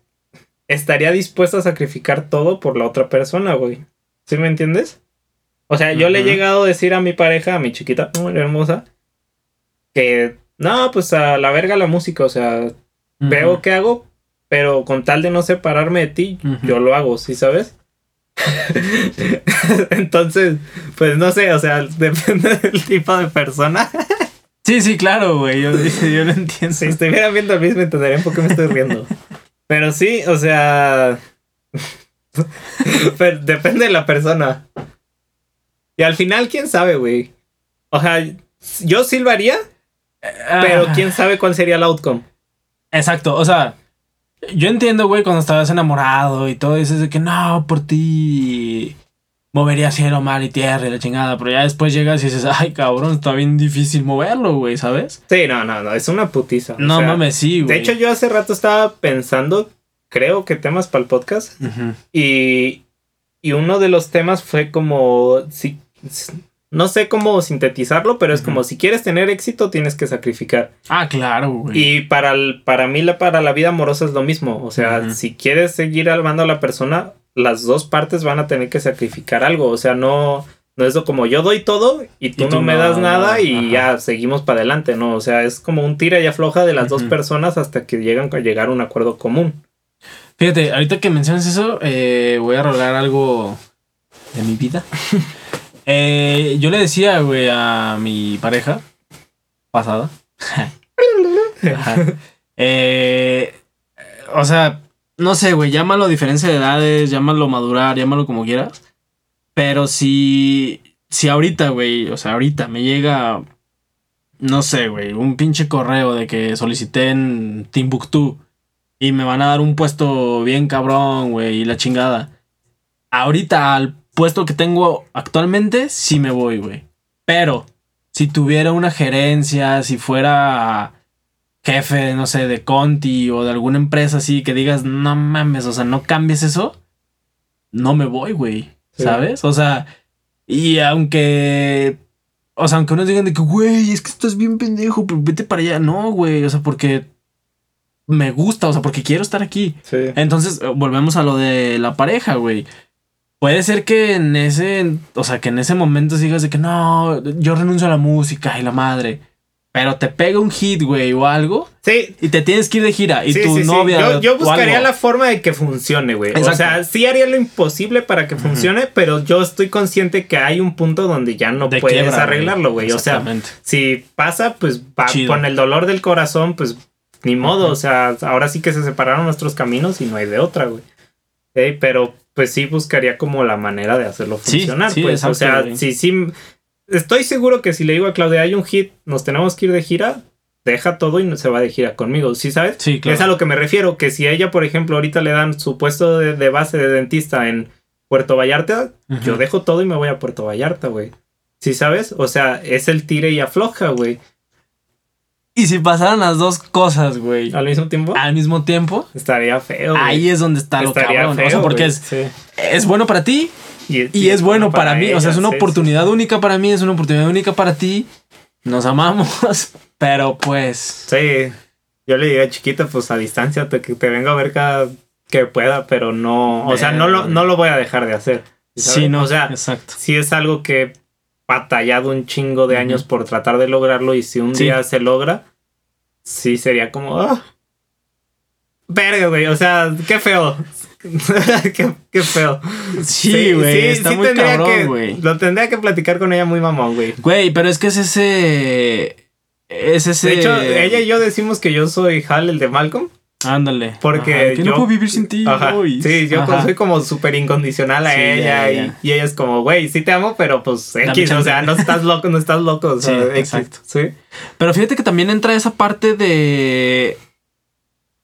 Speaker 3: estaría dispuesto a sacrificar todo por la otra persona, güey. ¿Sí me entiendes? O sea, yo le he llegado a decir a mi pareja, a mi chiquita, muy hermosa, que no, pues a la verga la música, o sea, veo qué hago, pero con tal de no separarme de ti, yo lo hago, ¿sí sabes? [LAUGHS] Entonces, pues no sé, o sea, [LAUGHS] depende del tipo de persona.
Speaker 1: Sí, sí, claro, güey. Yo, [LAUGHS] yo lo entiendo.
Speaker 3: Si estuvieran viendo a Luis me entenderían por qué me estoy riendo. Pero sí, o sea, pero depende de la persona. Y al final, quién sabe, güey. O sea, yo sí lo haría, pero
Speaker 1: Ah.
Speaker 3: quién sabe cuál sería el outcome.
Speaker 1: Exacto, o sea, yo entiendo, güey, cuando estabas enamorado y todo, dices de que no, por ti movería cielo, mar y tierra y la chingada, pero ya después llegas y dices, ay, cabrón, está bien difícil moverlo, güey, ¿sabes?
Speaker 3: Sí, no, no, no, es una putiza. o
Speaker 1: No
Speaker 3: sea,
Speaker 1: mames, sí, güey.
Speaker 3: De hecho, yo hace rato estaba pensando, creo que temas para el podcast. Y, y uno de los temas fue como, si, no sé cómo sintetizarlo, pero es como si quieres tener éxito tienes que sacrificar.
Speaker 1: Ah, claro, güey.
Speaker 3: Y para, el- para mí, la, para la vida amorosa es lo mismo. O sea, si quieres seguir amando a la persona, las dos partes van a tener que sacrificar algo. O sea, no, no es como yo doy todo y tú,
Speaker 1: Y tú
Speaker 3: no me
Speaker 1: no,
Speaker 3: das nada y
Speaker 1: ajá.
Speaker 3: ya seguimos para adelante, ¿no? O sea, es como un tira y afloja de las dos personas hasta que llegan a llegar a un acuerdo común.
Speaker 1: Fíjate, ahorita que mencionas eso, eh, voy a rolar algo de mi vida. [LAUGHS] Eh, yo le decía, güey, a mi pareja pasada. [LAUGHS] Eh, o sea, no sé, güey, llámalo diferencia de edades, llámalo madurar, llámalo como quieras. Pero si, si ahorita, güey, o sea, ahorita me llega, no sé, güey, un pinche correo de que solicité en Timbuktu y me van a dar un puesto bien cabrón, güey, y la chingada. Ahorita al puesto que tengo actualmente, sí me voy, güey. Pero si tuviera una gerencia, si fuera jefe, no sé, de Conti o de alguna empresa así que digas, no mames, o sea, no cambies eso, no me voy, güey.
Speaker 3: Sí.
Speaker 1: ¿Sabes? O sea, y aunque. O sea, aunque unos digan de que, güey, es que estás bien pendejo, pero vete para allá. No, güey. O sea, porque me gusta, o sea, porque quiero estar aquí.
Speaker 3: Sí.
Speaker 1: Entonces, eh, volvemos a lo de la pareja, güey. Puede ser que en ese, o sea, que en ese momento digas de que no, yo renuncio a la música y la madre. Pero te pega un hit, güey, o algo,
Speaker 3: Sí,
Speaker 1: y te tienes que ir de gira. Y
Speaker 3: sí,
Speaker 1: tu
Speaker 3: sí, sí.
Speaker 1: novia.
Speaker 3: Yo, buscaría la forma de que funcione, güey. O sea, sí haría lo imposible para que funcione, pero yo estoy consciente que hay un punto donde ya no
Speaker 1: De
Speaker 3: puedes
Speaker 1: quiebra,
Speaker 3: arreglarlo, güey. O sea, si pasa, pues va
Speaker 1: Chido.
Speaker 3: con el dolor del corazón, pues ni modo. O sea, ahora sí que se separaron nuestros caminos y no hay de otra, güey. Ey, pero pues sí buscaría como la manera de hacerlo
Speaker 1: Sí,
Speaker 3: funcionar.
Speaker 1: sí,
Speaker 3: pues, o sea, sí, sí. Estoy seguro que si le digo a Claudia, hay un hit, nos tenemos que ir de gira, deja todo y se va de gira conmigo. ¿Sí sabes?
Speaker 1: Sí, claro.
Speaker 3: Es a lo que me refiero, que si a ella, por ejemplo, ahorita le dan su puesto de, de base de dentista en Puerto Vallarta, yo dejo todo y me voy a Puerto Vallarta, güey. ¿Sí sabes? O sea, es el tire y afloja, güey.
Speaker 1: Y si pasaran las dos cosas, güey,
Speaker 3: Al mismo tiempo,
Speaker 1: al mismo tiempo,
Speaker 3: estaría feo. güey.
Speaker 1: ahí es donde está lo
Speaker 3: estaría
Speaker 1: cabrón.
Speaker 3: feo.
Speaker 1: o sea, porque
Speaker 3: güey,
Speaker 1: es,
Speaker 3: sí.
Speaker 1: es bueno para ti y, es bueno para, mí. o sea, es una
Speaker 3: sí,
Speaker 1: oportunidad
Speaker 3: sí.
Speaker 1: única para mí, es una oportunidad única para ti. Nos amamos, [LAUGHS] pero pues.
Speaker 3: Sí, yo le diría chiquita, pues a distancia, te, te vengo a ver cada que pueda, pero no, o sea, no lo, no lo voy a dejar de hacer. ¿sabes?
Speaker 1: Sí, no.
Speaker 3: O sea,
Speaker 1: exacto.
Speaker 3: si es algo que he batallado un chingo de años por tratar de lograrlo y si un
Speaker 1: Sí.
Speaker 3: día se logra, sí sería como... ah, Verga, güey, o sea, qué feo. [LAUGHS] qué, qué feo.
Speaker 1: Sí, güey. está muy
Speaker 3: tendría
Speaker 1: cabrón, güey.
Speaker 3: Lo tendría que platicar con ella muy mamón, güey.
Speaker 1: Güey, pero es que es ese. Es ese.
Speaker 3: De hecho, ella y yo decimos que yo soy Hal, el de Malcolm.
Speaker 1: Ándale.
Speaker 3: Porque
Speaker 1: Ajá, que no
Speaker 3: yo-
Speaker 1: puedo vivir sin ti.
Speaker 3: Ajá. Sí, yo soy como súper incondicional a
Speaker 1: Sí,
Speaker 3: ella
Speaker 1: ya,
Speaker 3: y,
Speaker 1: ya.
Speaker 3: y ella es como, güey, sí te amo, pero pues X, o sea, no estás loco, no estás loco. O [LAUGHS] sea,
Speaker 1: Sí,
Speaker 3: X,
Speaker 1: exacto.
Speaker 3: Sí.
Speaker 1: Pero fíjate que también entra esa parte de.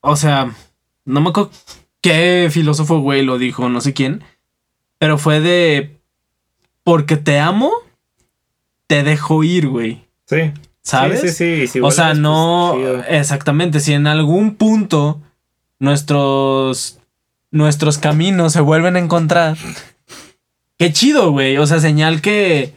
Speaker 1: O sea, no me acuerdo qué filósofo, güey, lo dijo, no sé quién. Pero fue de. Porque te amo, te dejo ir, güey.
Speaker 3: Sí.
Speaker 1: ¿Sabes?
Speaker 3: Sí, sí, sí. si
Speaker 1: o sea, no.
Speaker 3: pues,
Speaker 1: exactamente. Si en algún punto nuestros. Nuestros caminos se vuelven a encontrar. Qué chido, güey. O sea, señal que.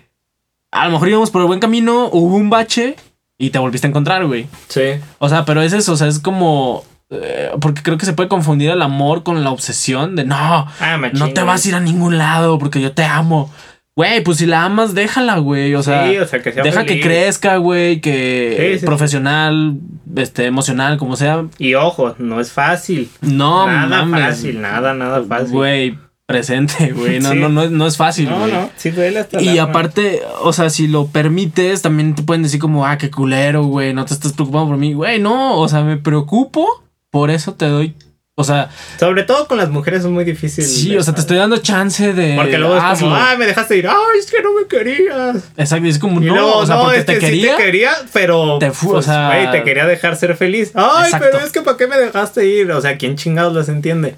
Speaker 1: A lo mejor íbamos por el buen camino, hubo un bache y te volviste a encontrar, güey.
Speaker 3: Sí.
Speaker 1: O sea, pero es eso, o sea, es como. eh, porque creo que se puede confundir el amor con la obsesión de no,
Speaker 3: Ah,
Speaker 1: no te vas a ir a ningún lado porque yo te amo. Güey, pues si la amas, déjala, güey. O sea,
Speaker 3: sí, o sea, que sea
Speaker 1: deja que crezca, güey, que
Speaker 3: Sí,
Speaker 1: profesional, este, emocional, como sea.
Speaker 3: Y ojo, no es fácil.
Speaker 1: No,
Speaker 3: nada
Speaker 1: mames.
Speaker 3: fácil, nada, nada fácil.
Speaker 1: Güey, presente, [LAUGHS] güey. No, no, no, es- no es fácil,
Speaker 3: no,
Speaker 1: güey.
Speaker 3: no, sí duele hasta
Speaker 1: Y aparte, o sea, si lo permites, también te pueden decir como, ah, qué culero, güey, no te estás preocupando por mí. Güey, no, o sea, me preocupo, por eso te doy, o sea,
Speaker 3: Sobre todo con las mujeres es muy difícil.
Speaker 1: sí, o sea, te estoy dando chance de...
Speaker 3: Porque luego es
Speaker 1: hazlo.
Speaker 3: como, ay, me dejaste ir. Ay, es que no me querías.
Speaker 1: Exacto, es como, no,
Speaker 3: luego,
Speaker 1: o sea,
Speaker 3: no,
Speaker 1: porque
Speaker 3: es
Speaker 1: te
Speaker 3: que
Speaker 1: quería.
Speaker 3: sí te quería, pero.
Speaker 1: Te fu- o
Speaker 3: pues,
Speaker 1: sea-
Speaker 3: güey, te quería dejar ser feliz. Ay,
Speaker 1: Exacto.
Speaker 3: pero es que ¿para qué me dejaste ir? O sea, ¿quién chingados las entiende?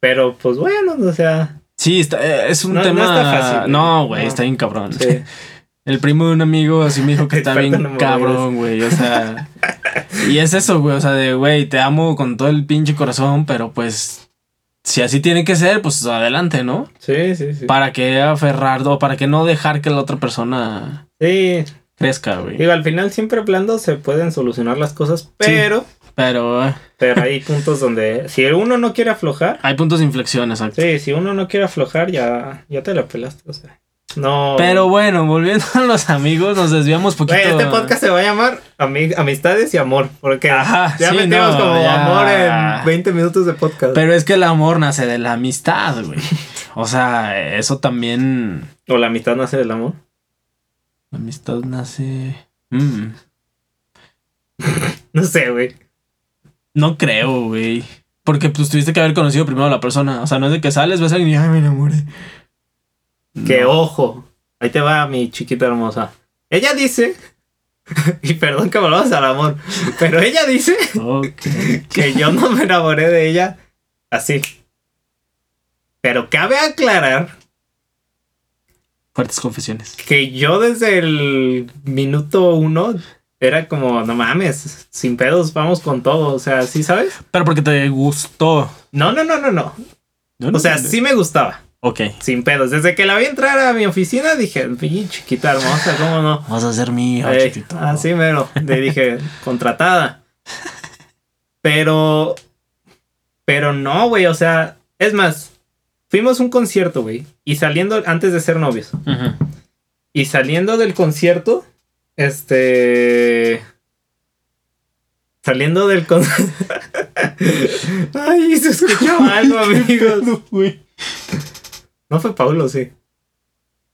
Speaker 3: Pero, pues bueno, o sea.
Speaker 1: Sí, está- eh, es un
Speaker 3: No- no
Speaker 1: tema...
Speaker 3: está fácil, güey.
Speaker 1: No, güey,
Speaker 3: No.
Speaker 1: está bien cabrón.
Speaker 3: Sí. [LAUGHS]
Speaker 1: El primo de un amigo así me dijo que [LAUGHS] está bien cabrón, güey. O sea. [LAUGHS] y es eso, güey. O sea, de, güey, te amo con todo el pinche corazón, pero pues. Si así tiene que ser, pues adelante, ¿no?
Speaker 3: Sí, sí, sí.
Speaker 1: ¿Para qué aferrar o para qué no dejar que la otra persona
Speaker 3: Sí.
Speaker 1: crezca, güey?
Speaker 3: Digo, al final siempre hablando se pueden solucionar las cosas, pero,
Speaker 1: Pero eh,
Speaker 3: pero hay puntos donde si uno no quiere aflojar,
Speaker 1: hay puntos de inflexión, exacto.
Speaker 3: sí, si uno no quiere aflojar, ya, ya te la pelaste, o sea. No.
Speaker 1: Pero bueno, volviendo a los amigos, nos desviamos poquito.
Speaker 3: Este podcast se va a llamar Ami- Amistades y Amor, porque
Speaker 1: Ajá,
Speaker 3: ya
Speaker 1: sí,
Speaker 3: metimos
Speaker 1: no,
Speaker 3: como
Speaker 1: ya.
Speaker 3: amor en 20 minutos de podcast.
Speaker 1: Pero es que el amor nace de la amistad, güey. O sea, eso también.
Speaker 3: ¿O la amistad nace del amor?
Speaker 1: La amistad nace. Mm, [LAUGHS]
Speaker 3: No sé, güey.
Speaker 1: no creo, güey. Porque pues tuviste que haber conocido primero a la persona. O sea, no es de que sales, ves a alguien y ay, me enamoré.
Speaker 3: Que
Speaker 1: No.
Speaker 3: ojo. Ahí te va mi chiquita hermosa. Ella dice. [LAUGHS] y perdón que volvamos al amor. Pero ella dice [LAUGHS] que yo no me enamoré de ella así. Pero cabe aclarar
Speaker 1: Fuertes confesiones.
Speaker 3: que yo desde el minuto uno era como, no mames, sin pedos, vamos con todo. O sea, ¿sí sabes?
Speaker 1: Pero porque te gustó.
Speaker 3: No, no, no, no, no. O sea, sí me gustaba.
Speaker 1: Ok.
Speaker 3: Sin pedos. Desde que la vi entrar a mi oficina dije, "Pinche chiquita hermosa, ¿cómo no?
Speaker 1: Vas a ser mi hija,
Speaker 3: Ey,
Speaker 1: chiquito.
Speaker 3: así mero. Le dije, [LAUGHS] contratada. Pero. Pero no, güey. O sea, es más, fuimos a un concierto, güey. Y saliendo, antes de ser novios. Y saliendo del concierto, este. Saliendo del concierto. [LAUGHS] Ay, se escuchó [LAUGHS] algo, amigos. No fue Paulo, sí.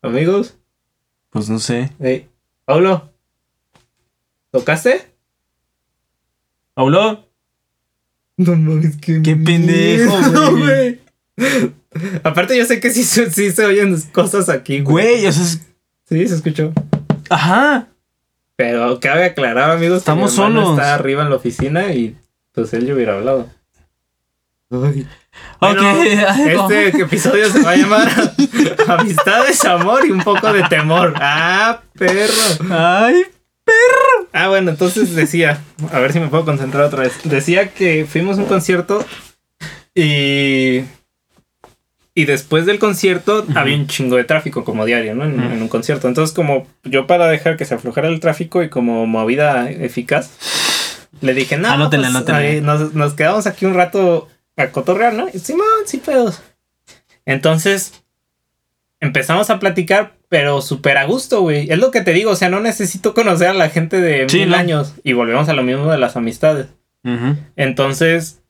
Speaker 3: Amigos,
Speaker 1: Pues no sé.
Speaker 3: hey, Paulo. ¿Tocaste?
Speaker 1: ¿Paulo?
Speaker 3: No mames, qué,
Speaker 1: Qué pendejo, [LAUGHS] güey.
Speaker 3: Aparte, yo sé que sí, se- sí se oyen cosas aquí, güey.
Speaker 1: Güey, eso es.
Speaker 3: Sí, se escuchó.
Speaker 1: Ajá.
Speaker 3: Pero cabe aclarar, amigos,
Speaker 1: Estamos
Speaker 3: que mi hermano
Speaker 1: solos.
Speaker 3: está arriba en la oficina y pues él yo hubiera hablado. Ay.
Speaker 1: Ok.
Speaker 3: Bueno,
Speaker 1: Ay, ¿cómo?
Speaker 3: este episodio se va a llamar [LAUGHS] Amistades, amor y un poco de temor. Ah, perro.
Speaker 1: Ay.
Speaker 3: Ah, bueno, entonces decía, a ver si me puedo concentrar otra vez. Decía que fuimos a un concierto y. Y después del concierto había un chingo de tráfico como diario, ¿no? En, un concierto. Entonces, como yo para dejar que se aflojara el tráfico y como movida eficaz, le dije, no,
Speaker 1: Anótenle,
Speaker 3: pues,
Speaker 1: anótenle.
Speaker 3: ahí nos, nos quedamos aquí un rato a cotorrear, ¿no? Y Simón, sí pedos. Entonces, empezamos a platicar, pero súper a gusto, güey. Es lo que te digo, o sea, no necesito conocer a la gente de
Speaker 1: Sí,
Speaker 3: mil
Speaker 1: no.
Speaker 3: años. Y volvemos a lo mismo de las amistades. Entonces,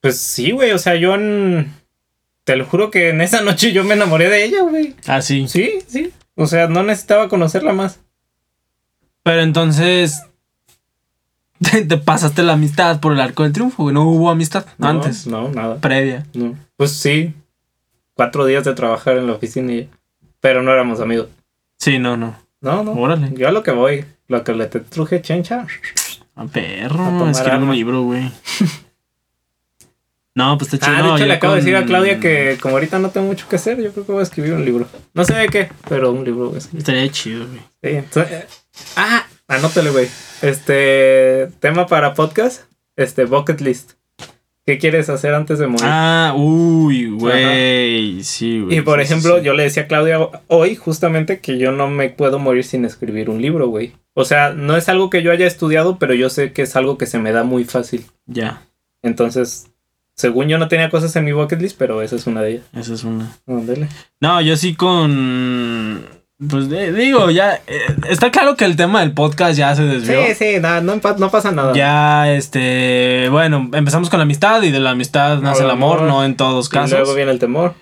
Speaker 3: pues sí, güey, o sea, yo en... Te lo juro que en esa [LAUGHS] noche yo me enamoré de ella, güey.
Speaker 1: Ah, sí.
Speaker 3: Sí, sí. O sea, no necesitaba conocerla más.
Speaker 1: Pero entonces. Te, [LAUGHS] te pasaste la amistad por el arco del triunfo, güey. No hubo amistad
Speaker 3: No,
Speaker 1: antes.
Speaker 3: No, nada.
Speaker 1: Previa.
Speaker 3: No. Pues sí. Cuatro días de trabajar en la oficina y... Pero no éramos amigos.
Speaker 1: Sí, no, no.
Speaker 3: No, no.
Speaker 1: Órale.
Speaker 3: Yo a lo que voy, lo que le te truje chencha.
Speaker 1: A perro. Escribe un libro, güey. [LAUGHS] No, pues está chido.
Speaker 3: Ah, de hecho le acabo de
Speaker 1: con-
Speaker 3: decir a Claudia que como ahorita no tengo mucho que hacer, yo creo que voy a escribir un libro. No sé de qué, pero un libro voy a escribir.
Speaker 1: Estaría chido, güey.
Speaker 3: Sí, entonces- eh, ah, anótale, güey. Este tema para podcast, este bucket list. ¿Qué quieres hacer antes de morir?
Speaker 1: Ah, uy, güey. Sí, güey.
Speaker 3: y por
Speaker 1: sí,
Speaker 3: ejemplo,
Speaker 1: sí.
Speaker 3: yo le decía a Claudia hoy justamente que yo no me puedo morir sin escribir un libro, güey. O sea, no es algo que yo haya estudiado, pero yo sé que es algo que se me da muy fácil.
Speaker 1: Ya,
Speaker 3: Entonces, según yo no tenía cosas en mi bucket list, pero esa es una de ellas.
Speaker 1: esa es una.
Speaker 3: Ándale.
Speaker 1: No, yo sí con. Pues de- digo, ya. eh, está claro que el tema del podcast ya se desvió.
Speaker 3: Sí, sí, nada, no, pa- no pasa nada.
Speaker 1: Ya, este. Bueno, empezamos con la amistad y de la amistad nace el
Speaker 3: el
Speaker 1: amor,
Speaker 3: amor.
Speaker 1: no en todos
Speaker 3: Y
Speaker 1: casos.
Speaker 3: luego viene el temor.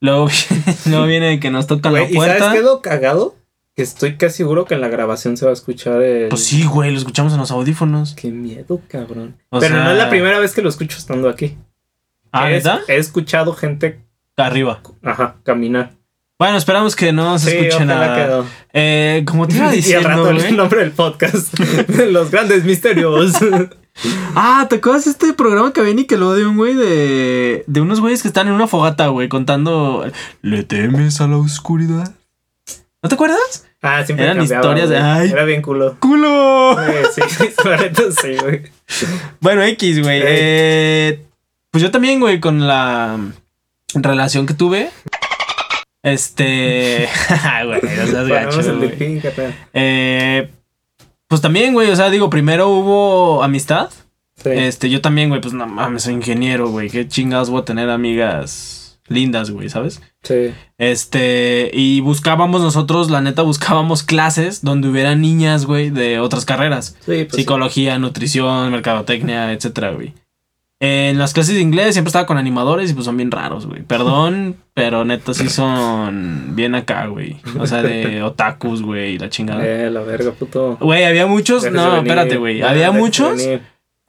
Speaker 1: Luego, [LAUGHS] viene- luego viene que nos toca la
Speaker 3: Güey, ¿Y sabes
Speaker 1: puerta.
Speaker 3: qué cagado? Que estoy casi seguro que en la grabación se va a escuchar el...
Speaker 1: Pues sí, güey, lo escuchamos en los audífonos.
Speaker 3: Qué miedo, cabrón.
Speaker 1: O
Speaker 3: Pero no
Speaker 1: sea-
Speaker 3: es la primera vez que lo escucho estando aquí.
Speaker 1: Ah,
Speaker 3: he,
Speaker 1: ¿neta?
Speaker 3: he escuchado gente,
Speaker 1: Arriba.
Speaker 3: ajá, caminar.
Speaker 1: Bueno, esperamos que no se
Speaker 3: Sí,
Speaker 1: escuche nada. Eh, como te iba [LAUGHS]
Speaker 3: Y al
Speaker 1: diciendo,
Speaker 3: rato el nombre del podcast. [LAUGHS] Los grandes misterios. [LAUGHS]
Speaker 1: Ah, ¿te acuerdas de este programa que había Nickelodeon, güey? De, de unos güeyes que están en una fogata, güey, contando. ¿Le temes a la oscuridad? ¿No te acuerdas?
Speaker 3: ah, siempre
Speaker 1: Eran historias de- ay.
Speaker 3: Era bien culo.
Speaker 1: ¡Culo!
Speaker 3: Eh, sí, sí, sí, güey.
Speaker 1: Bueno, X, güey.
Speaker 3: Ey.
Speaker 1: Eh, pues yo también, güey, con la relación que tuve. Este. [LAUGHS] güey, no seas gacho, güey. Eh, pues también, güey, o sea, digo, primero hubo amistad.
Speaker 3: Sí.
Speaker 1: Este, yo también, güey, pues no mames, soy ingeniero, güey. Qué chingados voy a tener amigas lindas, güey, ¿sabes?
Speaker 3: sí.
Speaker 1: Este, y buscábamos nosotros, la neta, buscábamos clases donde hubiera niñas, güey, de otras carreras.
Speaker 3: Sí, pues
Speaker 1: Psicología, nutrición, mercadotecnia, etcétera, güey. En las clases de inglés siempre estaba con animadores y pues son bien raros, güey. Perdón, [LAUGHS] pero neta sí son bien acá, güey. O sea, de [LAUGHS] otakus, güey, la chingada.
Speaker 3: Eh, la verga, puto.
Speaker 1: Güey, había muchos.
Speaker 3: Déjese
Speaker 1: No,
Speaker 3: venir.
Speaker 1: espérate, güey. Había muchos
Speaker 3: venir.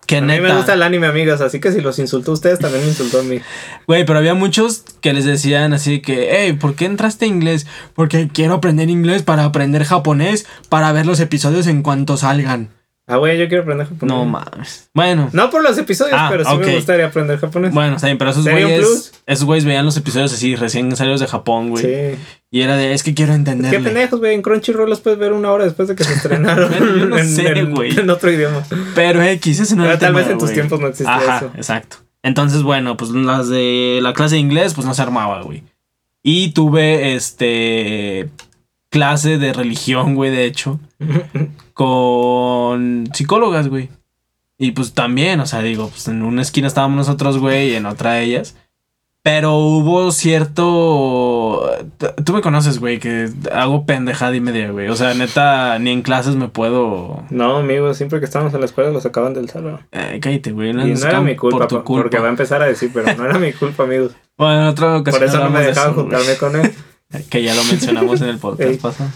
Speaker 1: que
Speaker 3: A mí me gusta el anime, amigas, así que si los insultó a ustedes, también me insultó a mí.
Speaker 1: Güey, pero había muchos que les decían así que, hey, ¿por qué entraste a inglés? Porque quiero aprender inglés para aprender japonés, para ver los episodios en cuanto salgan.
Speaker 3: Ah, güey, yo quiero aprender japonés.
Speaker 1: No mames. Bueno.
Speaker 3: No por los episodios,
Speaker 1: Ah,
Speaker 3: pero sí me gustaría aprender japonés.
Speaker 1: Bueno, está bien, pero esos
Speaker 3: ¿Sería un
Speaker 1: güeyes. Esos güeyes veían los episodios así, recién salidos de Japón, güey.
Speaker 3: sí.
Speaker 1: Y era de, es que quiero
Speaker 3: Qué
Speaker 1: entenderle.
Speaker 3: pendejos, güey. En Crunchyroll los puedes ver una hora después de que se estrenaron. [LAUGHS]
Speaker 1: Bueno, yo no
Speaker 3: en,
Speaker 1: sé, güey.
Speaker 3: en otro idioma.
Speaker 1: Pero X, ese no
Speaker 3: Pero
Speaker 1: era
Speaker 3: tal
Speaker 1: tema,
Speaker 3: vez en tus tiempos no existía
Speaker 1: Ajá,
Speaker 3: eso.
Speaker 1: exacto. Entonces, bueno, pues las de la clase de inglés, pues no se armaba, güey. Y tuve, este, clase de religión, güey, de hecho, [LAUGHS] con psicólogas, güey. Y pues también, o sea, digo, pues en una esquina estábamos nosotros, güey, y en otra ellas. Pero hubo cierto... Tú me conoces, güey, que hago pendejada y media, güey. O sea, neta, ni en clases me puedo...
Speaker 3: No, amigo, siempre que estábamos en la escuela los sacaban del salón.
Speaker 1: Eh, cállate, güey.
Speaker 3: Y no era mi culpa,
Speaker 1: por tu
Speaker 3: pa- porque va a empezar a decir, pero no era mi culpa, amigos.
Speaker 1: Bueno, en otra ocasión
Speaker 3: Por eso no me dejaban juntarme con él. [LAUGHS]
Speaker 1: Que ya lo mencionamos en el podcast [LAUGHS] pasado.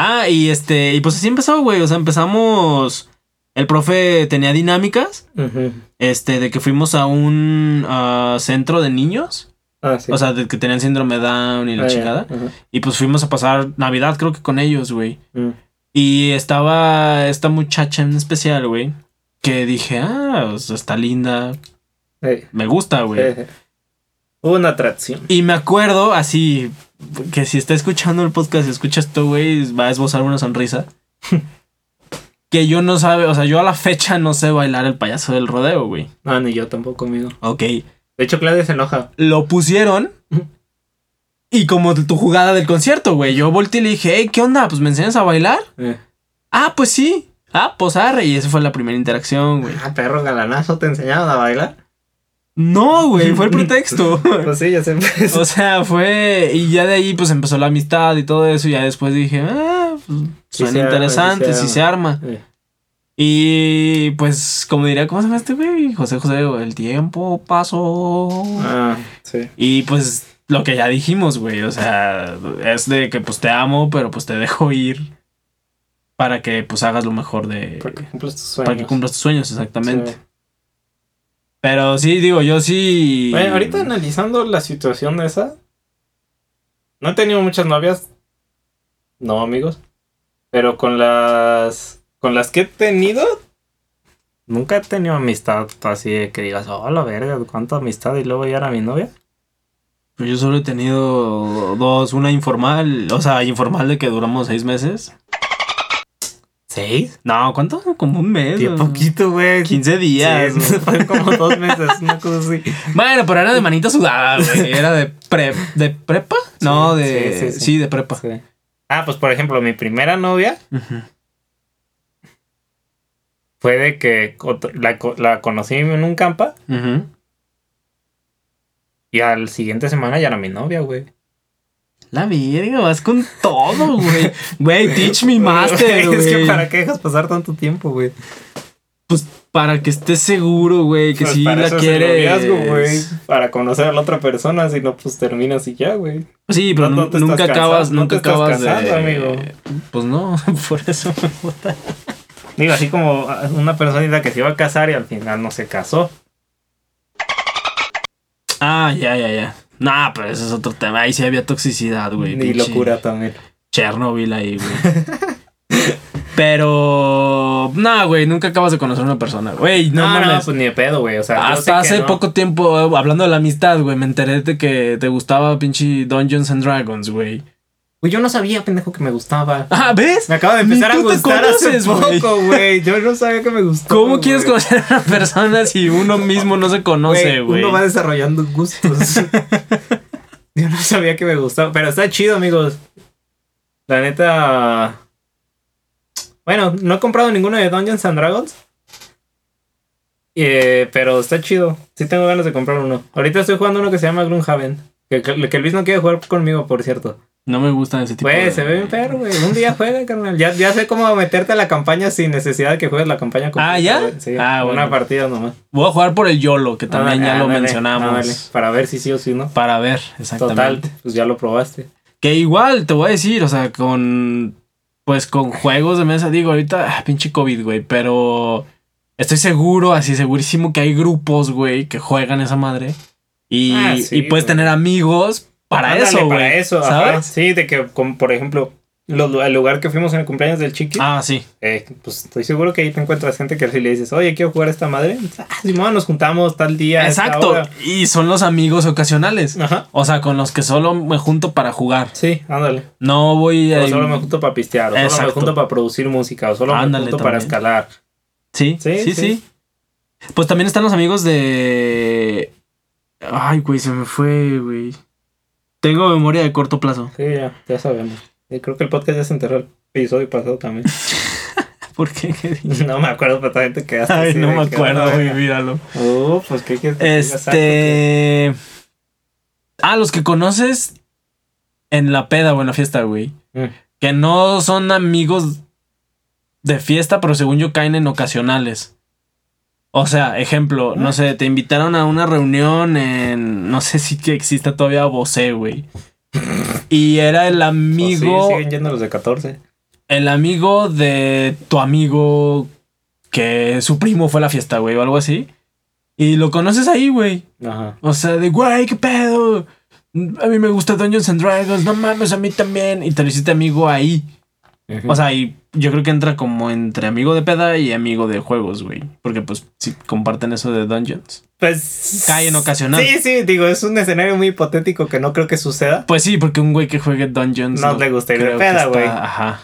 Speaker 1: Ah, y este, y pues así empezó, güey. O sea, empezamos. El profe tenía dinámicas.
Speaker 3: Ujú.
Speaker 1: Este, de que fuimos a un ah, centro de niños.
Speaker 3: Ah, sí.
Speaker 1: O sea, de que tenían síndrome Down y la
Speaker 3: Ah,
Speaker 1: chingada. Y pues fuimos a pasar Navidad, creo que con ellos, güey.
Speaker 3: Mm.
Speaker 1: Y estaba esta muchacha en especial, güey. Que dije, ah, o sea, está linda. Me gusta, güey.
Speaker 3: Hubo una atracción.
Speaker 1: Y me acuerdo así, que si está escuchando el podcast y escucha esto, güey, va a esbozar una sonrisa. [LAUGHS] que yo no sabe, o sea, yo a la fecha no sé bailar el payaso del rodeo, güey.
Speaker 3: Ah, ni yo tampoco, amigo.
Speaker 1: Ok.
Speaker 3: De hecho, Claudia se enoja.
Speaker 1: Lo pusieron. Y como tu jugada del concierto, güey, yo volteé y le dije, hey, ¿qué onda? Pues me enseñas a bailar.
Speaker 3: Eh.
Speaker 1: Ah, pues sí. Ah, pues arre. Y esa fue la primera interacción, güey.
Speaker 3: Ah, perro galanazo, ¿te enseñaban a bailar?
Speaker 1: No, güey, fue el [LAUGHS] pretexto.
Speaker 3: Pues sí, ya sé. pues.
Speaker 1: O sea, fue. Y ya de ahí, pues empezó la amistad y todo eso. Y ya después dije, ah, pues,
Speaker 3: Sí
Speaker 1: suena
Speaker 3: se arma,
Speaker 1: interesante,
Speaker 3: sí se
Speaker 1: se arma.
Speaker 3: Eh.
Speaker 1: Y pues, como diría, ¿cómo se llama este güey? José José, el tiempo pasó.
Speaker 3: Ah, sí.
Speaker 1: Y pues, lo que ya dijimos, güey. O sea, es de que pues te amo, pero pues te dejo ir. Para que pues hagas lo mejor de.
Speaker 3: Porque cumples tus
Speaker 1: Para que
Speaker 3: sueños.
Speaker 1: cumplas tus sueños, exactamente.
Speaker 3: Sí.
Speaker 1: Pero sí, digo, yo sí.
Speaker 3: Bueno, ahorita analizando la situación de esa, no he tenido muchas novias, no amigos, pero con las con las que he tenido, nunca he tenido amistad así de que digas, oh la verga, cuánta amistad y luego ya era mi novia.
Speaker 1: Pues yo solo he tenido dos, una informal, o sea, informal de que duramos seis meses.
Speaker 3: ¿Seis?
Speaker 1: No, ¿cuánto? Como un mes. ¿no?
Speaker 3: poquito, güey.
Speaker 1: 15 días.
Speaker 3: Sí,
Speaker 1: ¿no? [LAUGHS]
Speaker 3: fue como dos meses, una cosa así.
Speaker 1: Bueno, pero era de manita sudada, güey. Era de pre, de prepa? No, de
Speaker 3: sí,
Speaker 1: de prepa.
Speaker 3: Ah, pues por ejemplo, mi primera novia fue de que la, co- la conocí en un campa y al siguiente semana ya era mi novia, güey.
Speaker 1: La verga, vas con todo, güey. Güey, [LAUGHS] teach me master, güey.
Speaker 3: es que para qué dejas pasar tanto tiempo, güey.
Speaker 1: Pues para que estés seguro, güey, que
Speaker 3: Pues
Speaker 1: sí
Speaker 3: para
Speaker 1: la
Speaker 3: eso
Speaker 1: quieres.
Speaker 3: güey. Para conocer a la otra persona, si no, pues terminas y ya, güey.
Speaker 1: Sí, pero
Speaker 3: No, no
Speaker 1: nunca acabas,
Speaker 3: no
Speaker 1: nunca acabas
Speaker 3: casando,
Speaker 1: de.
Speaker 3: amigo.
Speaker 1: Pues no, [LAUGHS] por eso me gusta.
Speaker 3: Digo, así como una personita que se iba a casar y al final no se casó.
Speaker 1: Ah, ya, ya, ya. Nah, pero ese es otro tema. Ahí sí había toxicidad, güey.
Speaker 3: y
Speaker 1: pinche
Speaker 3: locura también.
Speaker 1: Chernobyl ahí, güey. [LAUGHS] Pero. Nah, güey, nunca acabas de conocer a una persona, güey. No,
Speaker 3: No, no,
Speaker 1: mames.
Speaker 3: pues ni de pedo, güey. O sea,
Speaker 1: Hasta hace
Speaker 3: no.
Speaker 1: poco tiempo, eh, hablando de la amistad, güey, me enteré de que te gustaba pinche Dungeons and Dragons, güey.
Speaker 3: Güey, yo no sabía, pendejo, que me gustaba.
Speaker 1: Ah, ¿ves?
Speaker 3: Me acaba de empezar a gustar
Speaker 1: conoces,
Speaker 3: hace
Speaker 1: güey.
Speaker 3: poco, güey. Yo no sabía que me gustaba.
Speaker 1: ¿Cómo quieres conocer a una persona si uno mismo no se conoce, güey?
Speaker 3: Uno va desarrollando gustos. [LAUGHS] Yo no sabía que me gustaba. Pero está chido, amigos. La neta. Bueno, no he comprado ninguno de Dungeons and Dragons. Eh, pero está chido. Sí tengo ganas de comprar uno. Ahorita estoy jugando uno que se llama Gloomhaven. Que, que, Luis no quiere jugar conmigo, por cierto.
Speaker 1: No me gustan ese tipo
Speaker 3: Güey,
Speaker 1: de...
Speaker 3: se ve bien perro, güey. Un día juega, carnal. Ya, ya sé cómo meterte a la campaña sin necesidad de que juegues la campaña completa,
Speaker 1: ¿ya?
Speaker 3: güey. Sí,
Speaker 1: Ah, bueno.
Speaker 3: una partida nomás.
Speaker 1: Voy a jugar por el YOLO, que también
Speaker 3: Ah,
Speaker 1: ya lo mencionamos.
Speaker 3: ándale, para ver si sí o si no.
Speaker 1: Para ver, exactamente.
Speaker 3: Total, pues ya lo probaste.
Speaker 1: Que igual, te voy a decir, o sea, con... Pues con juegos de mesa, digo, ahorita, ah, pinche COVID, güey, pero... Estoy seguro, así segurísimo que hay grupos, güey, que juegan esa madre. Y,
Speaker 3: Ah, sí,
Speaker 1: y puedes tener amigos para
Speaker 3: Ándale,
Speaker 1: eso, güey.
Speaker 3: Para eso, ajá.
Speaker 1: ¿Sabes?
Speaker 3: Sí, de que, como, por ejemplo, Los- el lugar que fuimos en el cumpleaños del chiqui,
Speaker 1: Ah, sí.
Speaker 3: eh, pues estoy seguro que ahí te encuentras gente que si le dices, oye, quiero jugar esta madre, ah, Simón, nos juntamos tal día. a esta
Speaker 1: Exacto.
Speaker 3: hora".
Speaker 1: Y son los amigos ocasionales.
Speaker 3: Ajá.
Speaker 1: O sea, con los que solo me junto para jugar.
Speaker 3: Sí, ándale.
Speaker 1: No voy a.
Speaker 3: O solo me junto para pistear, o solo me
Speaker 1: Exacto.
Speaker 3: junto para producir música, o solo
Speaker 1: Ándale,
Speaker 3: me junto para
Speaker 1: también.
Speaker 3: escalar.
Speaker 1: Sí, sí,
Speaker 3: Sí,
Speaker 1: sí,
Speaker 3: sí.
Speaker 1: Pues también están los amigos de. Ay, güey, se me fue, güey. Tengo memoria de corto plazo.
Speaker 3: Sí, ya, ya sabemos. Creo que el podcast ya se enterró el episodio pasado también. [LAUGHS]
Speaker 1: ¿Por qué?
Speaker 3: no me acuerdo perfectamente que hasta
Speaker 1: Ay, no me acuerdo,
Speaker 3: ah,
Speaker 1: güey, míralo.
Speaker 3: Uh, pues qué quieres
Speaker 1: Este. Ah, los que conoces en la peda o en la fiesta, güey.
Speaker 3: Mm.
Speaker 1: Que no son amigos de fiesta, pero según yo caen en ocasionales. O sea, ejemplo, no sé, te invitaron a una reunión en. No sé si que exista todavía Bosé, güey. Y era el
Speaker 3: Pues
Speaker 1: amigo.
Speaker 3: sí, siguen yendo los de 14.
Speaker 1: El amigo de tu amigo que su primo fue a la fiesta, güey, o algo así. Y lo conoces ahí, güey.
Speaker 3: Ajá.
Speaker 1: O sea, de, güey, qué pedo. A mí me gusta Dungeons and Dragons, no mames, a mí también. Y te lo hiciste amigo ahí. O sea, y yo creo que entra como entre amigo de peda y amigo de juegos, güey. Porque pues si comparten eso de Dungeons.
Speaker 3: pues.
Speaker 1: cae en ocasional.
Speaker 3: Sí, sí, digo, es un escenario muy hipotético que no creo que suceda.
Speaker 1: Pues sí, porque un güey que juegue Dungeons.
Speaker 3: No le gusta ir de peda, güey.
Speaker 1: Ajá.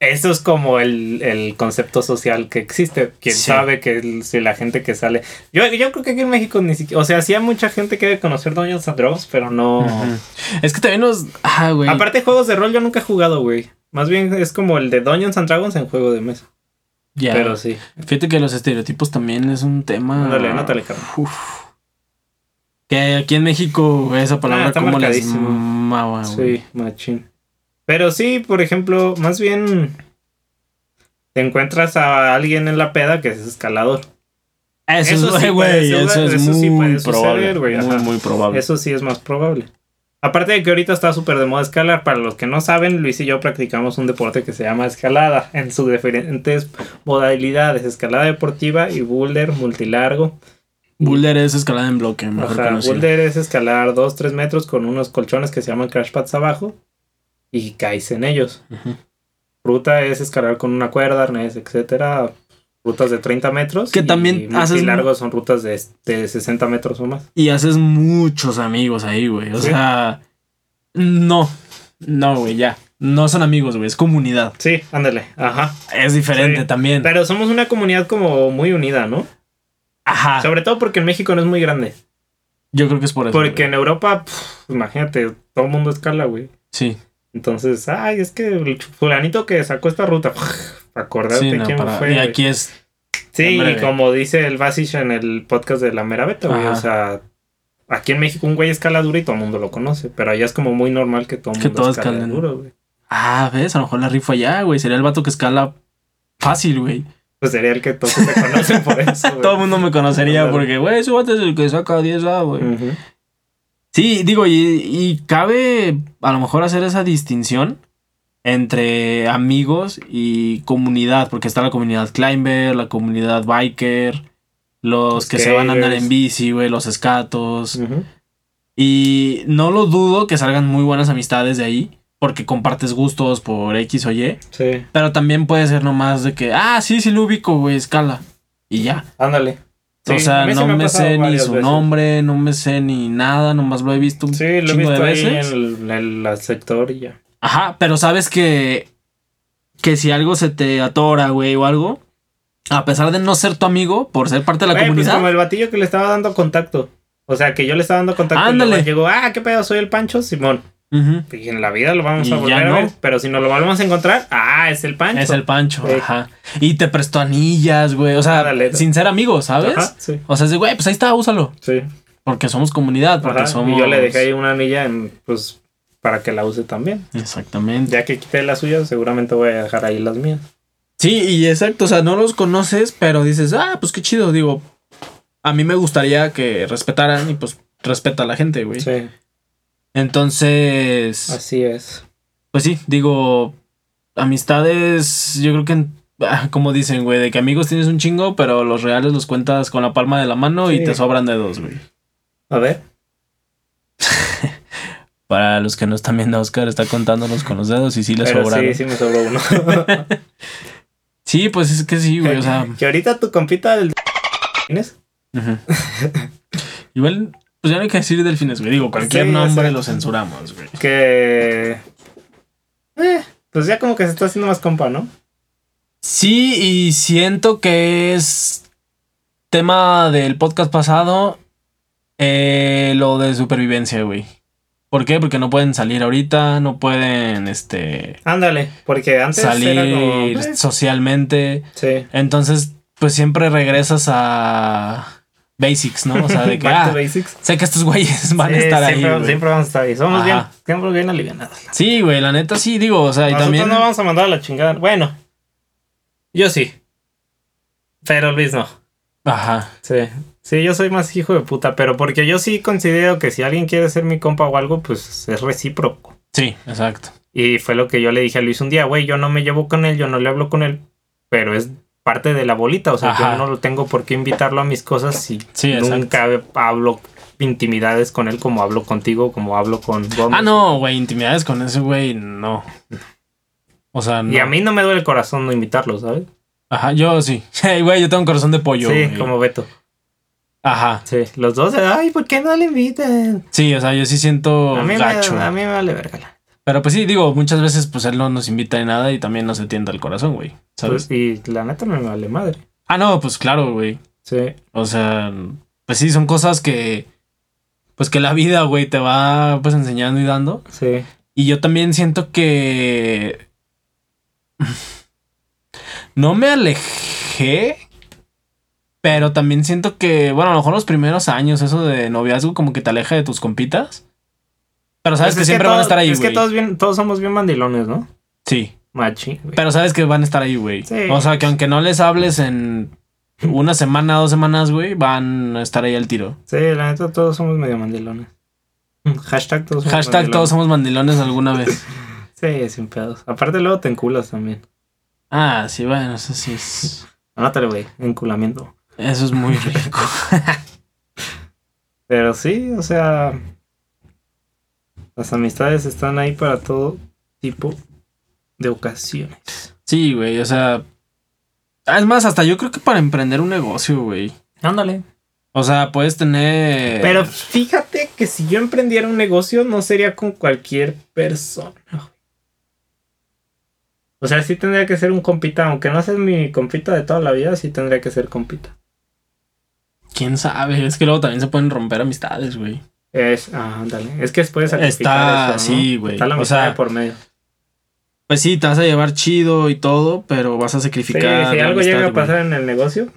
Speaker 3: Eso es como el, el concepto social que existe. Quién
Speaker 1: Sí.
Speaker 3: sabe que el- si la gente que sale. Yo, yo creo que aquí en México ni siquiera. O sea, sí hay mucha gente que debe conocer Dungeons and Dragons, pero no.
Speaker 1: Es que también nos. Ah, güey.
Speaker 3: Aparte, juegos de rol yo nunca he jugado, güey. Más bien es como el de Dungeons and Dragons en juego de mesa.
Speaker 1: Ya.
Speaker 3: Pero sí.
Speaker 1: Fíjate que los estereotipos también es un tema.
Speaker 3: Ándale, anótale.
Speaker 1: Uf. Que aquí en México esa palabra
Speaker 3: Ah,
Speaker 1: como les mama.
Speaker 3: Sí, machín. Pero sí, por ejemplo, más bien te encuentras a alguien en la peda que es escalador.
Speaker 1: Eso,
Speaker 3: Eso
Speaker 1: es,
Speaker 3: sí
Speaker 1: güey, eso
Speaker 3: suceder,
Speaker 1: es
Speaker 3: eso sí
Speaker 1: muy
Speaker 3: puede suceder,
Speaker 1: probable. muy probable.
Speaker 3: Eso sí es más probable. Aparte de que ahorita está súper de moda escalar, para los que no saben, Luis y yo practicamos un deporte que se llama escalada en sus diferentes modalidades, escalada deportiva y boulder multilargo.
Speaker 1: Boulder es escalada en bloque, mejor
Speaker 3: Ajá,
Speaker 1: conocido.
Speaker 3: boulder es escalar 2-3 metros con unos colchones que se llaman crash pads abajo y caes en ellos. Ruta es escalar con una cuerda, arnés, etcétera. Rutas de 30 metros.
Speaker 1: Que
Speaker 3: y
Speaker 1: también haces-
Speaker 3: largos son rutas de, de 60 metros o más.
Speaker 1: Y haces muchos amigos ahí, güey. O
Speaker 3: ¿Sí?
Speaker 1: sea, no. No, güey, ya. No son amigos, güey, es comunidad.
Speaker 3: Sí, ándale. Ajá.
Speaker 1: Es diferente
Speaker 3: Sí.
Speaker 1: también.
Speaker 3: Pero somos una comunidad como muy unida, ¿no?
Speaker 1: Ajá.
Speaker 3: Sobre todo porque en México no es muy grande.
Speaker 1: Yo creo que es por eso.
Speaker 3: Porque
Speaker 1: güey.
Speaker 3: en Europa, pf, imagínate, todo el mundo escala, güey.
Speaker 1: Sí.
Speaker 3: Entonces, ay, es que el fulanito que sacó esta ruta, acordarte
Speaker 1: Sí, no,
Speaker 3: quién
Speaker 1: para-
Speaker 3: fue.
Speaker 1: Y aquí es.
Speaker 3: Sí, y como dice el Basish en el podcast de la Mera Beta, güey. O sea, aquí en México un güey escala duro y todo el mundo lo conoce. Pero allá es como muy normal que todo el mundo
Speaker 1: todos
Speaker 3: escale
Speaker 1: escalen.
Speaker 3: duro, güey.
Speaker 1: Ah, ves, a lo mejor la rifa allá, güey. Sería el vato que escala fácil, güey.
Speaker 3: Pues sería el que todos te conocen por [LAUGHS] eso.
Speaker 1: Todo el mundo me conocería porque, güey, ese vato es el que saca 10 A, güey. Sí, digo, y, y cabe a lo mejor hacer esa distinción entre amigos y comunidad, porque está la comunidad climber, la comunidad biker, los
Speaker 3: Los
Speaker 1: que se van a andar
Speaker 3: skaters.
Speaker 1: en bici, güey, los escatos.
Speaker 3: Ujú.
Speaker 1: Y no lo dudo que salgan muy buenas amistades de ahí, porque compartes gustos por X o Y,
Speaker 3: Sí,
Speaker 1: pero también puede ser nomás de que, ah, sí, sí lo ubico, güey, escala. Y ya.
Speaker 3: ándale. Sí,
Speaker 1: o sea, no me, sé ni su
Speaker 3: veces.
Speaker 1: nombre, no me sé ni nada, nomás lo he visto un
Speaker 3: Sí, lo he
Speaker 1: chingo
Speaker 3: visto
Speaker 1: de
Speaker 3: ahí
Speaker 1: veces.
Speaker 3: en el, en el sector y ya.
Speaker 1: Ajá, pero sabes que. Que si algo se te atora, güey, o algo. A pesar de no ser tu amigo, por ser parte de la
Speaker 3: Güey, pues
Speaker 1: comunidad.
Speaker 3: como el batillo que le estaba dando contacto. O sea, que yo le estaba dando contacto. y
Speaker 1: Ándale.
Speaker 3: luego llegó, ah, qué pedo, soy el Pancho, Simón.
Speaker 1: Ujú,
Speaker 3: Y en la vida lo vamos
Speaker 1: Y
Speaker 3: a volver a
Speaker 1: no.
Speaker 3: ver. Pero si nos lo volvemos a encontrar, ah, es el Pancho.
Speaker 1: Es el Pancho,
Speaker 3: Sí.
Speaker 1: ajá. Y te prestó anillas, güey. O sea,
Speaker 3: Ándale.
Speaker 1: sin ser amigos, ¿sabes?
Speaker 3: Ajá, sí,
Speaker 1: O sea, es de, güey, pues ahí está, úsalo.
Speaker 3: sí.
Speaker 1: Porque somos comunidad, porque
Speaker 3: Ajá,
Speaker 1: somos.
Speaker 3: Y yo le dejé ahí una anilla en, pues, para que la use también.
Speaker 1: Exactamente.
Speaker 3: Ya que quité las suyas, seguramente voy a dejar ahí las mías.
Speaker 1: Sí, y exacto, o sea, no los conoces, pero dices, ah, pues qué chido, digo, a mí me gustaría que respetaran y pues respeta a la gente, güey.
Speaker 3: Sí,
Speaker 1: Entonces,
Speaker 3: así es.
Speaker 1: pues sí, digo, amistades, yo creo que, ah, como dicen, güey, de que amigos tienes un chingo, pero los reales los cuentas con la palma de la mano y te sobran dedos, güey.
Speaker 3: A ver.
Speaker 1: Para los que no están viendo, Oscar está contándonos con los dedos y sí le sobraron.
Speaker 3: sí, sí me sobró uno. [LAUGHS]
Speaker 1: Sí, pues es que sí, güey. O sea,
Speaker 3: que ahorita tu compita del... ¿Tienes?
Speaker 1: igual, pues ya no hay que decir delfines, güey. Digo, cualquier
Speaker 3: Sí,
Speaker 1: nombre lo censuramos, güey.
Speaker 3: Que... Eh, pues ya como que se está haciendo más compa, ¿no?
Speaker 1: Sí, y siento que es tema del podcast pasado, eh, lo de supervivencia, güey. ¿Por qué? Porque no pueden salir ahorita, no pueden, este,
Speaker 3: Ándale, porque antes
Speaker 1: salir
Speaker 3: era como... eh,
Speaker 1: socialmente.
Speaker 3: sí.
Speaker 1: Entonces, pues siempre regresas a basics, ¿no? O sea, de [LAUGHS] que, ah,
Speaker 3: basics.
Speaker 1: sé que estos güeyes [LAUGHS] van a estar ahí,
Speaker 3: siempre,
Speaker 1: güey.
Speaker 3: siempre vamos a estar ahí. Somos
Speaker 1: Ajá.
Speaker 3: bien, siempre bien alivianados.
Speaker 1: Sí, güey, la neta sí, digo, o sea, y también...
Speaker 3: no vamos a mandar a la chingada. Bueno, yo sí. Pero Luis no.
Speaker 1: Ajá,
Speaker 3: Sí. Sí, yo soy más hijo de puta, pero porque yo sí considero que si alguien quiere ser mi compa o algo, pues es recíproco.
Speaker 1: sí, exacto.
Speaker 3: Y fue lo que yo le dije a Luis un día, güey, yo no me llevo con él, yo no le hablo con él, pero es parte de la bolita, o sea,
Speaker 1: Ajá.
Speaker 3: yo no lo tengo por qué invitarlo a mis cosas si
Speaker 1: Sí, exacto.
Speaker 3: nunca hablo intimidades con él como hablo contigo, como hablo con Gómez.
Speaker 1: Ah, no, güey, intimidades con ese güey, no. O sea, no.
Speaker 3: Y a mí no me duele el corazón no invitarlo, ¿sabes?
Speaker 1: Ajá, yo sí. [LAUGHS] Hey, güey, yo tengo un corazón de pollo.
Speaker 3: sí, como Beto.
Speaker 1: Ajá.
Speaker 3: Sí, los dos, ay, ¿por qué no le invitan?
Speaker 1: Sí, o sea, yo sí siento
Speaker 3: a, mí
Speaker 1: gacho.
Speaker 3: me, a mí me vale verga.
Speaker 1: Pero pues sí, digo, muchas veces pues él no nos invita ni nada y también no se tienta el corazón, güey. ¿Sabes?
Speaker 3: Pues, y la neta me vale madre.
Speaker 1: ah, no, pues claro, güey.
Speaker 3: Sí.
Speaker 1: O sea, pues sí, son cosas que. Pues que la vida, güey, te va pues enseñando y dando.
Speaker 3: Sí.
Speaker 1: Y yo también siento que. No me alejé. Pero también siento que, bueno, a lo mejor los primeros años, eso de noviazgo, como que te aleja de tus compitas. Pero sabes
Speaker 3: Pues
Speaker 1: que siempre van a estar ahí,
Speaker 3: Es que todos, bien, todos somos bien mandilones, ¿no?
Speaker 1: Sí.
Speaker 3: Machi.
Speaker 1: Pero sabes que van a estar ahí, güey.
Speaker 3: Sí.
Speaker 1: O sea, que aunque no les hables en una semana, dos semanas, güey, van a estar ahí al tiro.
Speaker 3: Sí, la neta todos somos medio mandilones. [LAUGHS] Hashtag todos somos
Speaker 1: Hashtag
Speaker 3: mandilones.
Speaker 1: todos somos mandilones alguna vez. [LAUGHS]
Speaker 3: Sí, sin pedos. Aparte luego te enculas también.
Speaker 1: Ah, sí, bueno, eso sí es. [LAUGHS]
Speaker 3: Anótale, güey. Enculamiento.
Speaker 1: Eso es muy rico. [LAUGHS]
Speaker 3: Pero sí, o sea... Las amistades están ahí para todo tipo de ocasiones.
Speaker 1: Sí, güey, o sea. Es más, hasta yo creo que para emprender un negocio, güey.
Speaker 3: Ándale.
Speaker 1: O sea, puedes tener.
Speaker 3: Pero fíjate que si yo emprendiera un negocio no sería con cualquier persona. O sea, sí tendría que ser un compita, aunque no seas mi compita de toda la vida, sí tendría que ser compita.
Speaker 1: Quién sabe, es que luego también se pueden romper amistades, güey.
Speaker 3: Es, ah, ándale. Es que sacrificar
Speaker 1: Está-
Speaker 3: eso, ¿no?
Speaker 1: sí, güey.
Speaker 3: Está la
Speaker 1: O
Speaker 3: amistad
Speaker 1: sea,
Speaker 3: de por medio.
Speaker 1: Pues sí, te vas a llevar chido y todo, pero vas a
Speaker 3: Sí,
Speaker 1: sacrificar.
Speaker 3: si algo
Speaker 1: amistad,
Speaker 3: llega a
Speaker 1: güey.
Speaker 3: pasar en el negocio,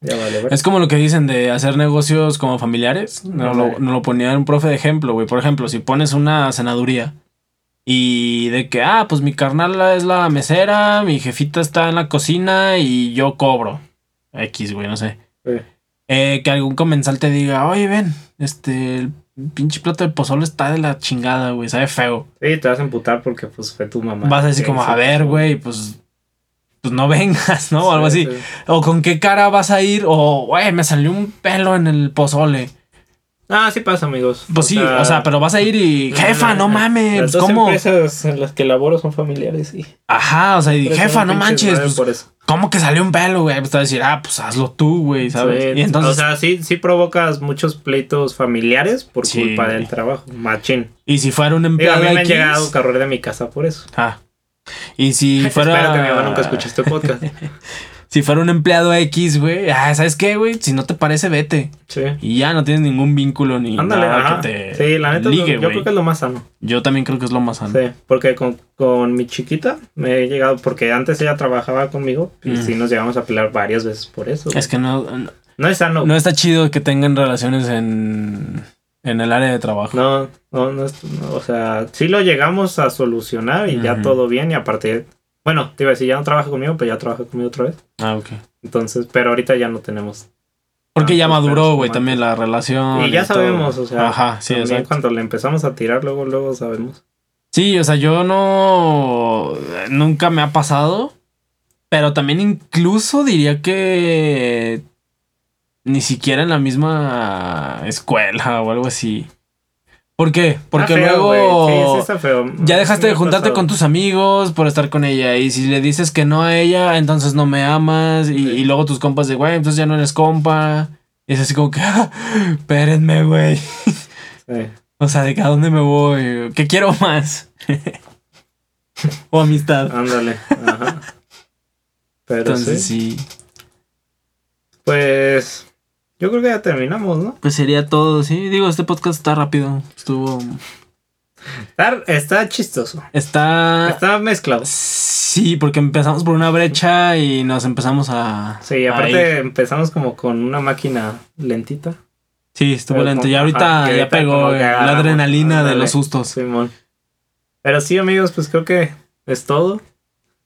Speaker 3: ya vale.
Speaker 1: Es como lo que dicen de hacer negocios como familiares. Nos lo, nos lo ponía un profe de ejemplo, güey. Por ejemplo, si pones una senaduría y de que, ah, pues mi carnal es la mesera, mi jefita está en la cocina y yo cobro. X, güey, no sé.
Speaker 3: Sí.
Speaker 1: Eh, que algún comensal te diga, oye, ven, este, el pinche plato de pozole está de la chingada, güey, sabe feo.
Speaker 3: Sí, te vas a emputar porque pues fue tu mamá.
Speaker 1: Vas a decir como, a ver, güey, pues, pues no vengas, ¿no? O algo
Speaker 3: Sí,
Speaker 1: así.
Speaker 3: sí.
Speaker 1: O con qué cara vas a ir, o, güey, me salió un pelo en el pozole.
Speaker 3: Ah, sí pasa, amigos.
Speaker 1: Pues sí, o sea, pero vas a ir y, jefa, no mames,
Speaker 3: Las dos
Speaker 1: ¿cómo?
Speaker 3: empresas en las que laboro son familiares y
Speaker 1: Ajá, o sea, y jefa, no manches, pues,
Speaker 3: por eso.
Speaker 1: ¿cómo que salió un pelo, güey? Pues te a decir, ah, pues hazlo tú, güey, ¿sabes?
Speaker 3: Sí,
Speaker 1: y entonces,
Speaker 3: o sea, sí, sí provocas muchos pleitos familiares por
Speaker 1: Sí.
Speaker 3: culpa del trabajo. Machín.
Speaker 1: y si fuera un
Speaker 3: Digo, a
Speaker 1: empleado
Speaker 3: mí me han llegado a correr de mi casa por eso.
Speaker 1: ah, y si [LAUGHS] fuera,
Speaker 3: Espero que mi mamá nunca escuche este podcast. [LAUGHS]
Speaker 1: si fuera un empleado X, güey, ah, ¿sabes qué, güey? Si no te parece, vete.
Speaker 3: Sí.
Speaker 1: Y ya no tienes ningún vínculo ni
Speaker 3: Ándale,
Speaker 1: nada que te
Speaker 3: Sí, la neta,
Speaker 1: ligue,
Speaker 3: yo creo que es lo más sano.
Speaker 1: Yo también creo que es lo más sano.
Speaker 3: Sí, porque con, con mi chiquita me he llegado, porque antes ella trabajaba conmigo y
Speaker 1: Mm.
Speaker 3: sí nos llegamos a pelear varias veces por eso.
Speaker 1: Es que no, no,
Speaker 3: no es sano.
Speaker 1: no está chido que tengan relaciones en, en el área de trabajo.
Speaker 3: No, no, no, no, o sea, sí lo llegamos a solucionar y ya todo bien y aparte, bueno, te iba a decir, ya no trabaja conmigo, pero ya trabaja conmigo otra vez.
Speaker 1: Ah, ok.
Speaker 3: Entonces, pero ahorita ya no tenemos.
Speaker 1: Porque ya maduró, güey, también la relación.
Speaker 3: y ya sabemos, o sea,
Speaker 1: Ajá, sí,
Speaker 3: también cuando le empezamos a tirar, luego, luego sabemos.
Speaker 1: Sí, o sea, yo no. Nunca me ha pasado. Pero también incluso diría que. Ni siquiera en la misma escuela o algo así. ¿Por qué? Porque
Speaker 3: feo,
Speaker 1: luego.
Speaker 3: Sí, sí está feo.
Speaker 1: ya dejaste de juntarte
Speaker 3: pasado.
Speaker 1: con tus amigos por estar con ella. Y si le dices que no a ella, entonces no me amas. Y,
Speaker 3: Sí.
Speaker 1: y luego tus compas de, güey, entonces ya no eres compa. Y es así como que, "Ah, espérenme, güey.
Speaker 3: Sí. [LAUGHS]
Speaker 1: O sea, ¿de que a dónde me voy? ¿Qué quiero más? [LAUGHS] o amistad.
Speaker 3: Ándale. Ajá. [LAUGHS] Pero
Speaker 1: Entonces
Speaker 3: sí. Pues. Yo creo que ya terminamos, ¿no?
Speaker 1: Pues sería todo, sí. Digo, este podcast está rápido. Estuvo.
Speaker 3: Está, está chistoso.
Speaker 1: Está.
Speaker 3: Está mezclado.
Speaker 1: Sí, porque empezamos por una brecha y nos empezamos a.
Speaker 3: Sí, aparte empezamos como con una máquina lentita.
Speaker 1: Sí, estuvo
Speaker 3: Pero
Speaker 1: lento.
Speaker 3: como-
Speaker 1: Y ahorita
Speaker 3: ajá,
Speaker 1: ya pegó la adrenalina de los sustos.
Speaker 3: Simón. Pero sí, amigos, pues creo que es todo.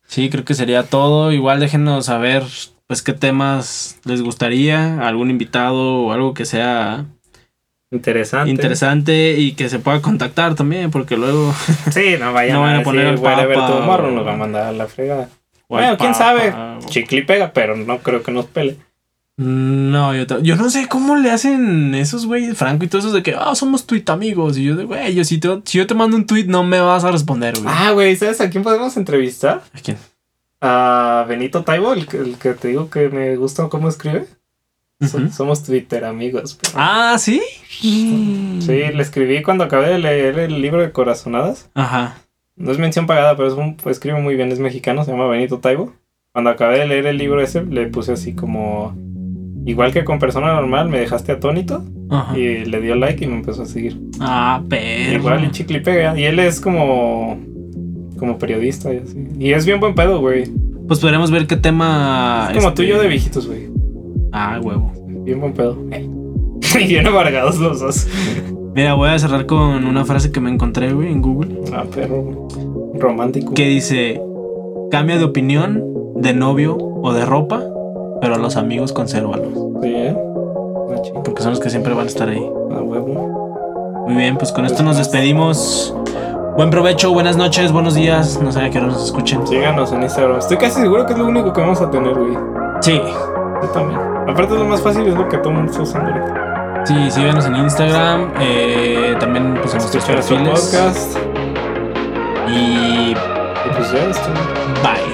Speaker 1: Sí, creo que sería todo. Igual déjenos saber, pues, qué temas les gustaría, algún invitado o algo que sea
Speaker 3: Interesante.
Speaker 1: interesante y que se pueda contactar también, porque luego. [LAUGHS]
Speaker 3: Sí, no vayan
Speaker 1: No
Speaker 3: a,
Speaker 1: a
Speaker 3: decir,
Speaker 1: poner al Papa
Speaker 3: tomorrow
Speaker 1: o-
Speaker 3: nos va a mandar a la fregada. Bueno, quién
Speaker 1: Papa,
Speaker 3: sabe.
Speaker 1: o-
Speaker 3: Chicle y pega, pero no creo que nos pele.
Speaker 1: No, yo, yo no sé cómo le hacen esos güey, Franco y todos esos de que, ah, somos tweet amigos. Y yo de, güey, yo si, te, si yo te mando un tweet, no me vas a responder, güey.
Speaker 3: Ah, güey, ¿sabes a quién podemos entrevistar?
Speaker 1: ¿A quién?
Speaker 3: A Benito Taibo, el que, el que te digo que me gusta cómo escribe. Somos Twitter amigos. pero-
Speaker 1: Ah, ¿sí?
Speaker 3: Sí, le escribí cuando acabé de leer el libro de Corazonadas.
Speaker 1: Ajá.
Speaker 3: No es mención pagada, pero es un, escribe muy bien, es mexicano, se llama Benito Taibo. Cuando acabé de leer el libro ese, le puse así como... Igual que con persona normal, me dejaste atónito
Speaker 1: Ajá.
Speaker 3: y le dio like y me empezó a seguir.
Speaker 1: Ah, pero.
Speaker 3: Igual y chicle y pega. Y él es como... Como periodista y así. Y es bien buen pedo, güey.
Speaker 1: Pues podremos ver qué tema.
Speaker 3: Es como
Speaker 1: este,
Speaker 3: tú y yo de viejitos, güey.
Speaker 1: Ah, huevo.
Speaker 3: Bien buen pedo. [LAUGHS] y bien amargados los dos.
Speaker 1: Mira, voy a cerrar con una frase que me encontré, güey, en Google.
Speaker 3: Ah, perro. Romántico.
Speaker 1: Que dice: Cambia de opinión, de novio o de ropa, pero a los amigos consérvalos.
Speaker 3: Sí, ¿eh? Machín.
Speaker 1: Porque son los que siempre van a estar ahí.
Speaker 3: A huevo.
Speaker 1: Muy bien, pues con esto nos despedimos. Buen provecho, buenas noches, buenos días. No sé a qué hora nos escuchen.
Speaker 3: Síganos en Instagram. Estoy casi seguro que es lo único que vamos a tener, güey.
Speaker 1: Sí,
Speaker 3: Yo también. Aparte es lo más fácil, es lo que todo el mundo está usando ahorita.
Speaker 1: sí, síganos en Instagram. eh, también pues en nuestros perfiles.
Speaker 3: podcast.
Speaker 1: Y
Speaker 3: Y pues ya, esto.
Speaker 1: bye.